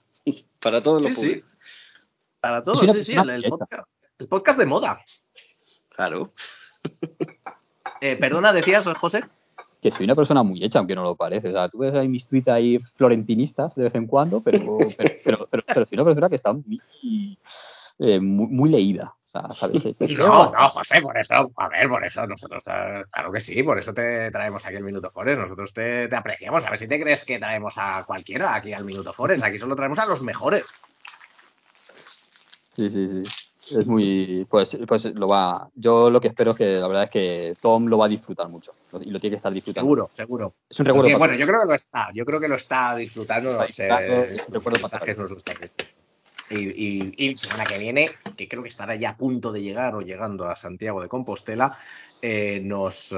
Para todos los Sí, sí. públicos. Para todos, sí, sí, el, persona el hecha. podcast, el podcast de moda. Claro. Eh, perdona, decías, José. Que soy una persona muy hecha, aunque no lo parece. O sea, tú ves ahí mis tweets ahí florentinistas de vez en cuando, pero, pero, pero, pero, pero soy una persona que está muy, eh, muy, muy leída. O sea, ¿sabes? Leo No, no, José, por eso, a ver, por eso nosotros, eh, claro que sí, por eso te traemos aquí el Minuto Forest, nosotros te, te apreciamos, a ver si te crees que traemos a cualquiera aquí al Minuto Forest, aquí solo traemos a los mejores. Sí, sí, sí. Es muy. Pues, pues lo va. Yo lo que espero es que la verdad es que Tom lo va a disfrutar mucho. Y lo tiene que estar disfrutando. Seguro, seguro. Es un recuerdo Porque, bueno, yo creo que lo está, yo creo que lo está disfrutando, Está es un recuerdo para nos diciendo. Y, y, y la semana que viene, que creo que estará ya a punto de llegar o llegando a Santiago de Compostela, eh, nos, eh,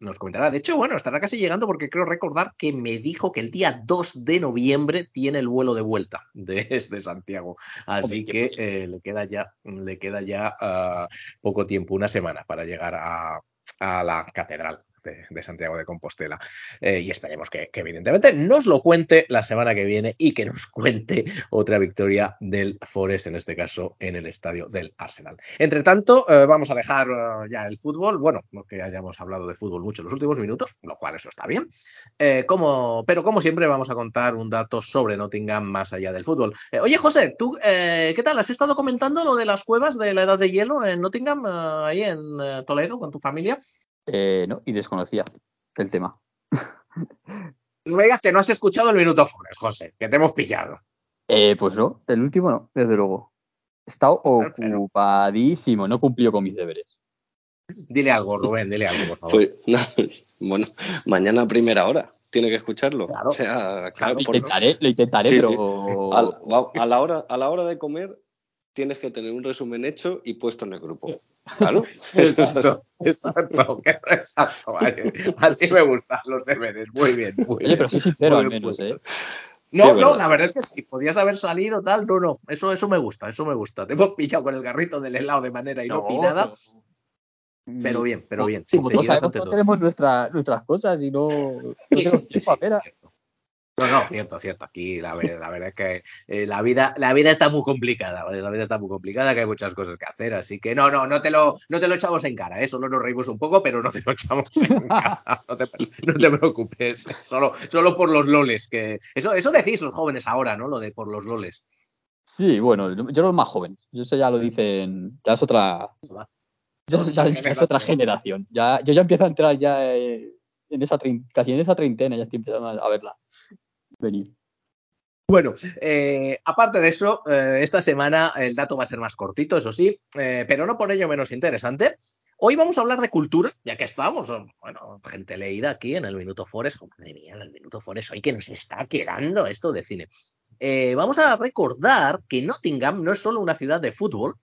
nos comentará. De hecho, bueno, estará casi llegando porque creo recordar que me dijo que el día 2 de noviembre tiene el vuelo de vuelta desde Santiago. Así que eh, le queda ya, le queda ya ah, poco tiempo, una semana para llegar a, a la catedral. De, Santiago de Compostela. Eh, y esperemos que, evidentemente, nos lo cuente la semana que viene y que nos cuente otra victoria del Forest, en este caso en el estadio del Arsenal. Entre tanto, eh, vamos a dejar uh, ya el fútbol. Bueno, no que hayamos hablado de fútbol mucho en los últimos minutos, lo cual eso está bien. Eh, como, pero como siempre, vamos a contar un dato sobre Nottingham más allá del fútbol. Eh, oye, José, ¿tú qué tal? ¿Has estado comentando lo de las cuevas de la edad de hielo en Nottingham, ahí en Toledo, con tu familia? No, y desconocía el tema. No me digas que no has escuchado el Minuto Forest, José, que te hemos pillado. Eh, pues no, el último no, desde luego. He estado ocupadísimo, no cumplió con mis deberes. Dile algo, Rubén, dile algo, por favor. Pues, no, bueno, mañana a primera hora. Tiene que escucharlo. Claro, o sea, claro, lo intentaré, lo intentaré, Sí, sí. pero. A, a la hora, a la hora de comer tienes que tener un resumen hecho y puesto en el grupo. Claro. Exacto, exacto, exacto. Así me gustan los deberes. Muy bien, muy bien. Oye, pero soy sincero Muy al bien, menos, bien. ¿eh? No, Sí, no, verdad. la verdad es que sí, podías haber salido tal, no, no, eso, eso me gusta, eso me gusta. Te hemos pillado con el garrito del helado de manera inopinada, pero bien, pero bien. Como todos sinceridad sabemos, ante no tenemos nuestra, nuestras cosas y no, no Sí, tenemos sí, sí. No, no, cierto, cierto. Aquí la, ver- la verdad es que eh, la vida, la vida está muy complicada, ¿vale? La vida está muy complicada, que hay muchas cosas que hacer, así que no, no, no te lo, no te lo echamos en cara, ¿eh? Solo nos reímos un poco, pero no te lo echamos en cara. No te, no te preocupes. Solo, solo por los loles, que. Eso, eso decís los jóvenes ahora, ¿no? Lo de por los loles. Sí, bueno, yo los más jóvenes. Yo eso ya lo dicen. Ya es otra. Ya, ya es, ya es otra generación. Ya, yo ya empiezo a entrar ya eh, en esa casi en esa treintena, ya estoy empezando a verla venir. Bueno, eh, aparte de eso, eh, esta semana el dato va a ser más cortito, eso sí, eh, pero no por ello menos interesante. Hoy vamos a hablar de cultura, ya que estamos, bueno, gente leída aquí en el Minuto Forest. Oh, madre mía, en el Minuto Forest, hoy que nos está quedando esto de cine. Vamos a recordar que Nottingham no es solo una ciudad de fútbol.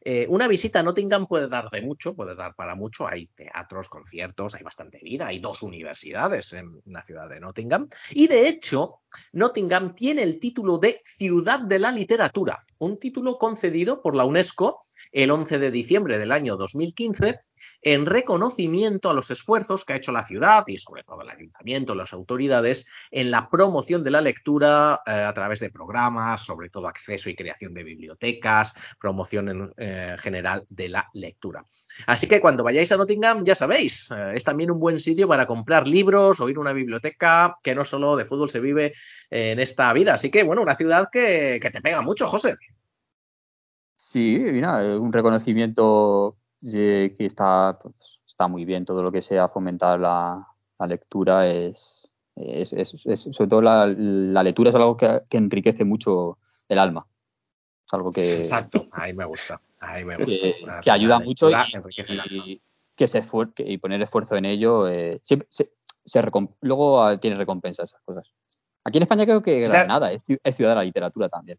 Eh, una visita a Nottingham puede dar de mucho, puede dar para mucho. Hay teatros, conciertos, hay bastante vida. Hay dos universidades en la ciudad de Nottingham. Y de hecho, Nottingham tiene el título de Ciudad de la Literatura, un título concedido por la UNESCO el 11 de diciembre del año 2015 en reconocimiento a los esfuerzos que ha hecho la ciudad y sobre todo el ayuntamiento, las autoridades en la promoción de la lectura eh, a través de programas, sobre todo acceso y creación de bibliotecas, promoción en eh, general de la lectura. Así que cuando vayáis a Nottingham, ya sabéis, eh, es también un buen sitio para comprar libros o ir a una biblioteca, que no solo de fútbol se vive eh, en esta vida. Así que, bueno, una ciudad que, que te pega mucho, José. Sí, mira, eh, un reconocimiento que está, pues, está muy bien. Todo lo que sea fomentar la, la lectura es, sobre todo la, lectura es algo que enriquece mucho el alma. Es algo que, Exacto, ahí me gusta, ahí me gusta. que, La- que ayuda mucho y, que se que- y poner esfuerzo en ello eh, siempre se, se recom- luego ah, tiene recompensa esas cosas. Aquí en España creo que Da- Granada es, es ciudad de la literatura también,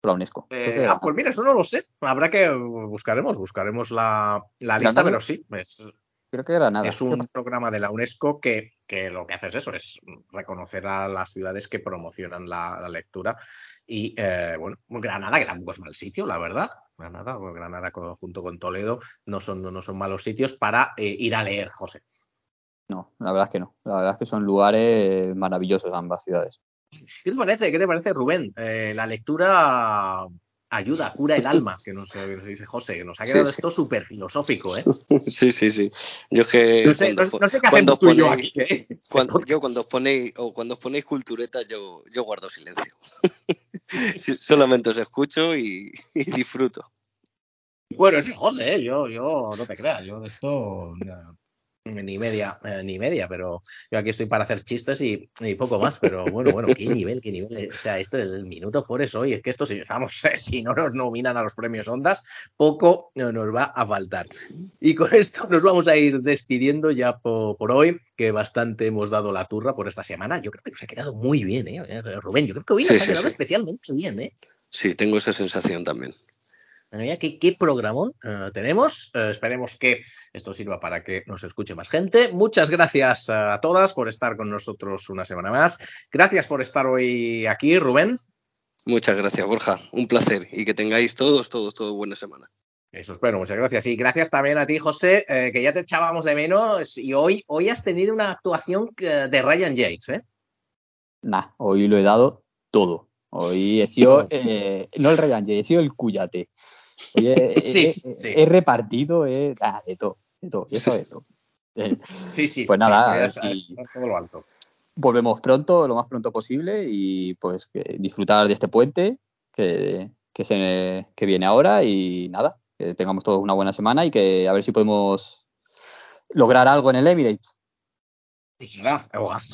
por la UNESCO. Eh, ah, pues mira, eso no lo sé. Habrá que buscaremos, buscaremos la, la lista, pero sí, es, Creo que Granada. es un programa de la UNESCO que, que lo que hace es eso, es reconocer a las ciudades que promocionan la, la lectura. Y eh, bueno, Granada, que tampoco es mal sitio, la verdad. Granada, Granada junto con Toledo no son, no son malos sitios para eh, ir a leer, José. No, la verdad es que no. La verdad es que son lugares maravillosos ambas ciudades. ¿Qué te parece? ¿Qué te parece, Rubén? Eh, la lectura ayuda, cura el alma, que nos, que nos dice José, que nos ha quedado sí. esto súper filosófico, ¿eh? Sí, sí, sí. Yo es que. No sé, no, no sé qué hacemos tú y yo aquí, ¿eh? Cuando- podcast. yo cuando os ponéis o cuando os ponéis cultureta yo, yo guardo silencio. Solamente os escucho y, y disfruto. Bueno, sí, José, ¿eh? yo, yo no te creas, yo de esto ni media, eh, ni media, pero yo aquí estoy para hacer chistes y, y poco más, pero bueno, bueno, qué nivel, qué nivel, eh, o sea, esto el minuto Forest hoy, es que esto si, vamos, si no nos nominan a los premios Ondas, poco no nos va a faltar. Y con esto nos vamos a ir despidiendo ya por, por hoy, que bastante hemos dado la turra por esta semana, yo creo que nos ha quedado muy bien, ¿eh? Eh, Rubén, yo creo que hoy nos Sí, ha quedado sí. especialmente bien, ¿eh? Sí, tengo esa sensación también. Ya qué, qué programón eh, tenemos. Eh, esperemos que esto sirva para que nos escuche más gente. Muchas gracias a todas por estar con nosotros una semana más. Gracias por estar hoy aquí, Rubén. Muchas gracias, Borja. Un placer y que tengáis todos, todos, todos buena semana. Eso espero, muchas gracias. Y gracias también a ti, José, eh, que ya te echábamos de menos. Y hoy, hoy has tenido una actuación de Ryan Yates, ¿eh? Nah, hoy lo he dado todo. Hoy he sido, eh, no el Ryan, he sido el Cuyate. He, Sí, he- sí. he repartido he- ah, de todo, de todo, y eso de todo. Eh, Sí, sí. Pues sí, nada, si- has todo lo alto. volvemos pronto, lo más pronto posible, y pues disfrutar de este puente que, que, se, que viene ahora y nada, que tengamos todos una buena semana y que a ver si podemos lograr algo en el Emirates.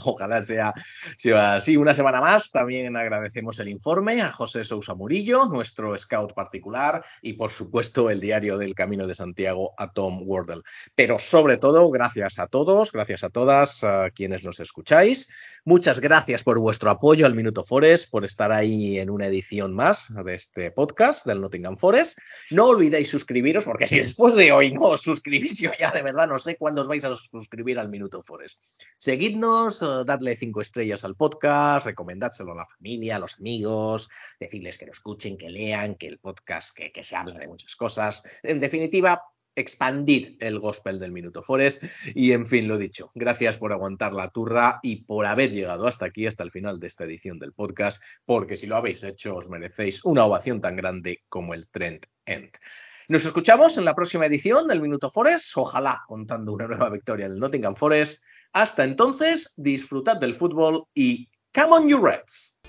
Ojalá, sea, así. Una semana más. También agradecemos el informe a José Sousa Murillo, nuestro scout particular, y por supuesto el diario del Camino de Santiago a Tom Wardle. Pero sobre todo, gracias a todos, gracias a todas quienes nos escucháis. Muchas gracias por vuestro apoyo al Minuto Forest, por estar ahí en una edición más de este podcast del Nottingham Forest. No olvidéis suscribiros, porque si después de hoy no os suscribís, yo ya de verdad no sé cuándo os vais a suscribir al Minuto Forest. Seguidnos, eh, dadle cinco estrellas al podcast, recomendádselo a la familia, a los amigos, decirles que lo escuchen, que lean, que el podcast, que, que se habla de muchas cosas. En definitiva, expandid el gospel del Minuto Forest. Y en fin, lo dicho, gracias por aguantar la turra y por haber llegado hasta aquí, hasta el final de esta edición del podcast, porque si lo habéis hecho, os merecéis una ovación tan grande como el Trend End. Nos escuchamos en la próxima edición del Minuto Forest, ojalá contando una nueva victoria del Nottingham Forest. Hasta entonces, disfrutad del fútbol y ¡Come on, you Reds!